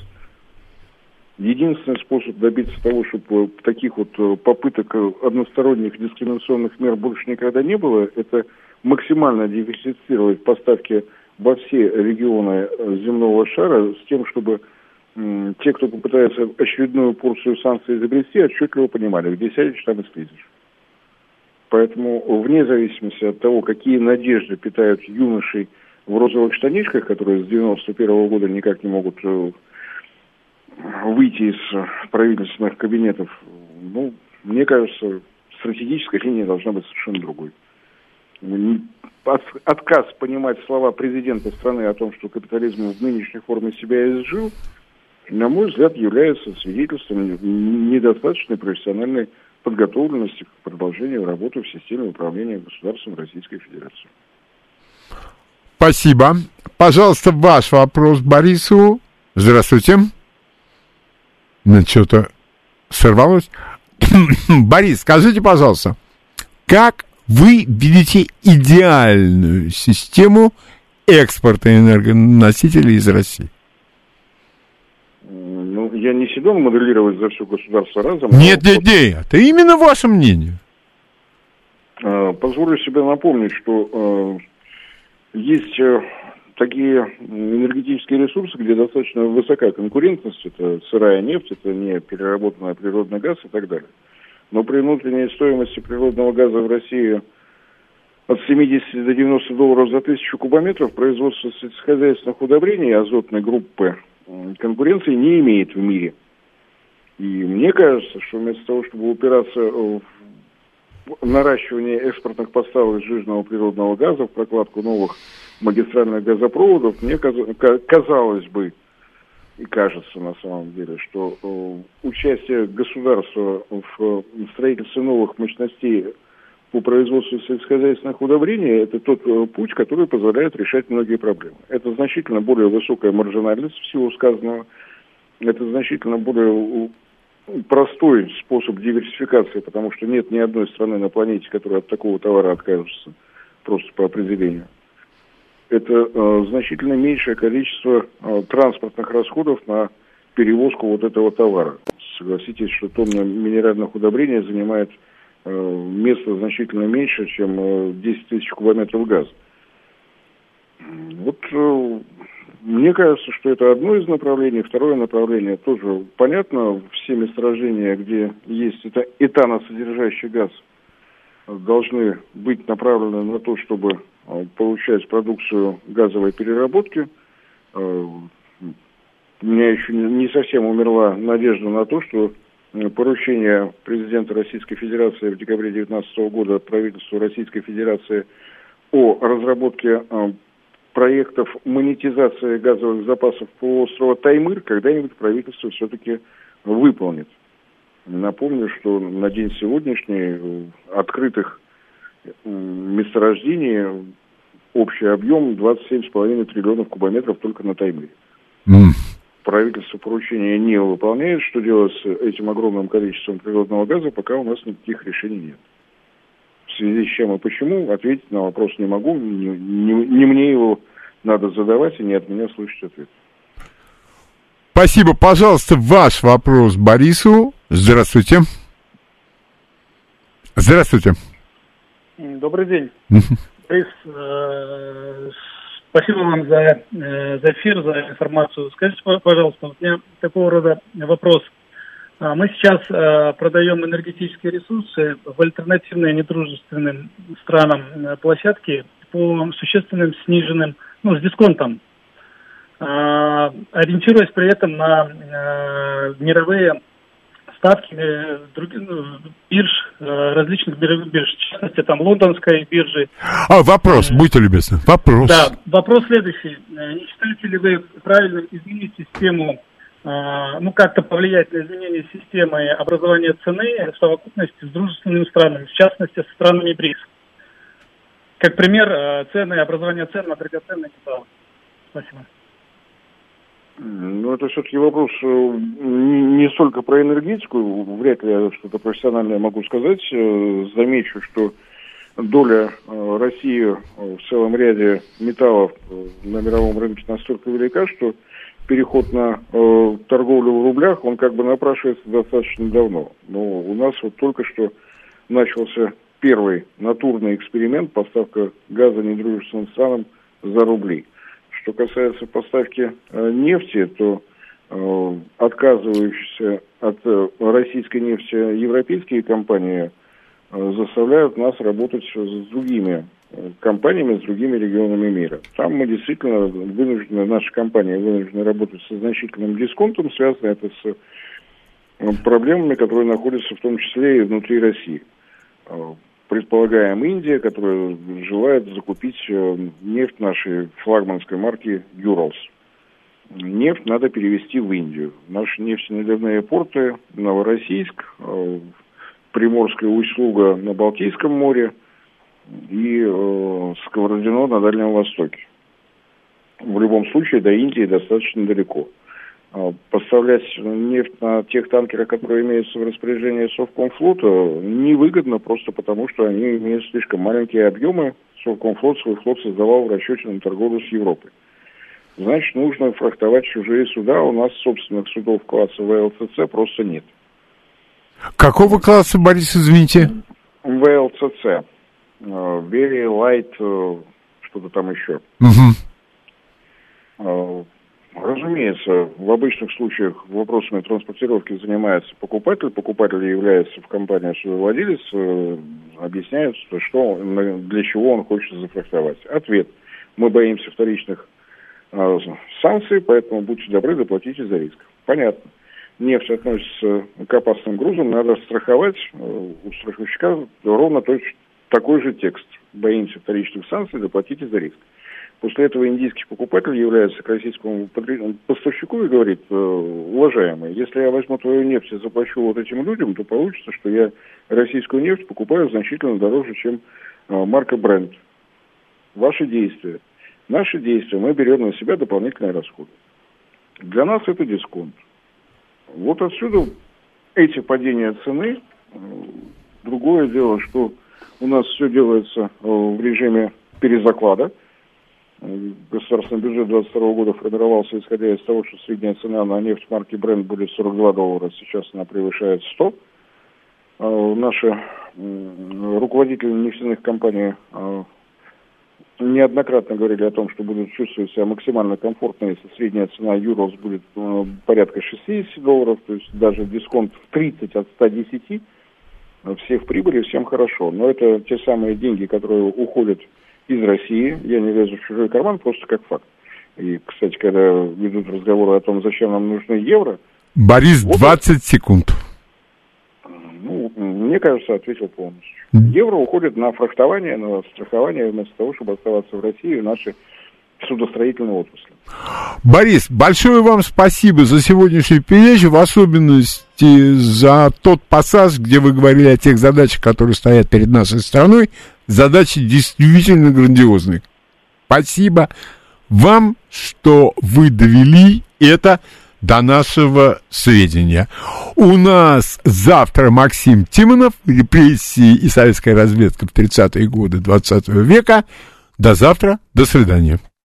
Единственный способ добиться того, чтобы таких вот попыток односторонних дискриминационных мер больше никогда не было, это максимально диверсифицировать поставки во все регионы земного шара с тем, чтобы те, кто попытается очередную порцию санкций изобрести, отчетливо понимали, где сядешь, там и слезешь. Поэтому вне зависимости от того, какие надежды питают юношей в розовых штанишках, которые с 91 -го года никак не могут э, выйти из правительственных кабинетов, ну, мне кажется, стратегическая линия должна быть совершенно другой отказ понимать слова президента страны о том, что капитализм в нынешней форме себя изжил, на мой взгляд, является свидетельством недостаточной профессиональной подготовленности к продолжению работы в системе управления государством Российской Федерации. Спасибо. Пожалуйста, ваш вопрос Борису. Здравствуйте. Ну, что-то сорвалось. *coughs* Борис, скажите, пожалуйста, как вы видите идеальную систему экспорта энергоносителей из России? Ну, я не силен моделировать за все государство разом. Нет, нет, нет, это именно ваше мнение. Э, Позволю себе напомнить, что э, есть э, такие энергетические ресурсы, где достаточно высокая конкурентность, это сырая нефть, это не переработанный природный газ и так далее. Но при внутренней стоимости природного газа в России от 70 до 90 долларов за тысячу кубометров производство сельскохозяйственных удобрений азотной группы конкуренции не имеет в мире. И мне кажется, что вместо того, чтобы упираться в наращивание экспортных поставок сжиженного природного газа, в прокладку новых магистральных газопроводов, мне каз- ка- казалось бы, и кажется на самом деле, что э, участие государства в э, строительстве новых мощностей по производству сельскохозяйственных удобрений – это тот э, путь, который позволяет решать многие проблемы. Это значительно более высокая маржинальность в силу сказанного, это значительно более простой способ диверсификации, потому что нет ни одной страны на планете, которая от такого товара откажется просто по определению. Это э, значительно меньшее количество э, транспортных расходов на перевозку вот этого товара. Согласитесь, что тонна минеральных удобрений занимает э, место значительно меньше, чем э, 10 тысяч кубометров газа. Вот э, мне кажется, что это одно из направлений. Второе направление тоже понятно. Все месторождения, где есть это этаносодержащий газ, должны быть направлены на то, чтобы получать продукцию газовой переработки. Э, У меня еще не не совсем умерла надежда на то, что э, поручение президента Российской Федерации в декабре 2019 года правительству Российской Федерации о разработке э, проектов монетизации газовых запасов полуострова Таймыр когда-нибудь правительство все-таки выполнит. Напомню, что на день сегодняшний э, открытых м, месторождений общий объем 27,5 триллионов кубометров только на Таймыре. Правительство поручения не выполняет. Что делать с этим огромным количеством природного газа, пока у нас никаких решений нет. В связи с чем и почему, ответить на вопрос не могу. Не, не- не мне его надо задавать, и не от меня слышать ответ. Спасибо. Пожалуйста, ваш вопрос Борису. Здравствуйте. Здравствуйте. Добрый день. *laughs* Борис, э, спасибо вам за, э, за эфир, за информацию. Скажите, пожалуйста, у меня такого рода вопрос. А, Мы сейчас э, продаем энергетические ресурсы в альтернативные недружественным странам площадки по существенным сниженным, ну, с дисконтом, А, ориентируясь при этом на мировые ставки э, други- ну, бирж, э, различных мировых бирж, в частности, там, лондонской биржи. А, вопрос, будьте любезны. Вопрос. Да, вопрос следующий. Э, Не считаете ли вы правильным изменить систему, ну, как-то повлиять на изменение системы образования цены в совокупности с дружественными странами, в частности, с странами БРИКС? Как пример, цены, образование цен на драгоценные металлы. Спасибо. Ну, это все-таки вопрос э, не не столько про энергетику, вряд ли я что-то профессиональное могу сказать. Э, Замечу, что доля э, России в целом ряде металлов на мировом рынке настолько велика, что переход на э, торговлю в рублях, он как бы напрашивается достаточно давно. Но у нас вот только что начался первый натурный эксперимент поставка газа недружественным странам за рубли. Что касается поставки э, нефти, то э, отказывающиеся от э, российской нефти европейские компании заставляют нас работать с другими компаниями, с другими регионами мира. Там мы действительно вынуждены, наши компании вынуждены работать со значительным дисконтом, связано это с проблемами, которые находятся в том числе и внутри России. Предполагаем Индия, которая желает закупить э, нефть нашей флагманской марки Юралс. Нефть надо перевести в Индию. Наши нефтеналивные порты, Новороссийск, э, Приморская услуга на Балтийском море и э, Сковородино на Дальнем Востоке. В любом случае до Индии достаточно далеко. А поставлять нефть на тех танкерах, которые имеются в распоряжении Совкомфлота, невыгодно просто потому, что они имеют слишком маленькие объемы. Совкомфлот свой флот создавал в расчете на торговлю с Европой. Значит, нужно фрахтовать чужие суда. У нас собственных судов класса ВЛЦЦ просто нет. Какого класса, Борис, извините? ВЛЦЦ. Very Light, что-то там еще. Угу. Разумеется, в обычных случаях вопросами транспортировки занимается покупатель. Покупатель является в компании судовладелец, объясняет, что, для чего он хочет зафрахтовать. Ответ. Мы боимся вторичных э, санкций, поэтому будьте добры, заплатите за риск. Понятно. Нефть относится к опасным грузам, надо страховать. У страховщика ровно точно такой же текст. Боимся вторичных санкций, заплатите за риск. После этого индийский покупатель является к российскому поставщику и говорит, «Э, уважаемый, если я возьму твою нефть и заплачу вот этим людям, то получится, что я российскую нефть покупаю значительно дороже, чем э, марка бренд. Ваши действия. Наши действия, мы берем на себя дополнительные расходы. Для нас это дисконт. Вот отсюда эти падения цены. Другое дело, что у нас все делается э, в режиме перезаклада – Государственный бюджет 2022 года формировался исходя из того, что средняя цена на нефть марки Brent будет 42 доллара, сейчас она превышает 100. А наши руководители нефтяных компаний а, неоднократно говорили о том, что будут чувствовать себя максимально комфортно, если средняя цена Юрос будет э, порядка 60 долларов, то есть даже дисконт в 30 от 110, всех в прибыли, всем хорошо. Но это те самые деньги, которые уходят из России. Я не лезу в чужой карман, просто как факт. И, кстати, когда ведут разговоры о том, зачем нам нужны евро... Борис, вот 20 секунд. Ну, мне кажется, ответил полностью. Евро уходит на фрахтование, на страхование, вместо того, чтобы оставаться в России и наши судостроительной отрасли. Борис, большое вам спасибо за сегодняшнюю передачу, в особенности за тот пассаж, где вы говорили о тех задачах, которые стоят перед нашей страной. Задачи действительно грандиозные. Спасибо вам, что вы довели это до нашего сведения. У нас завтра Максим Тимонов, репрессии и советская разведка в 30-е годы 20 века. До завтра, до свидания.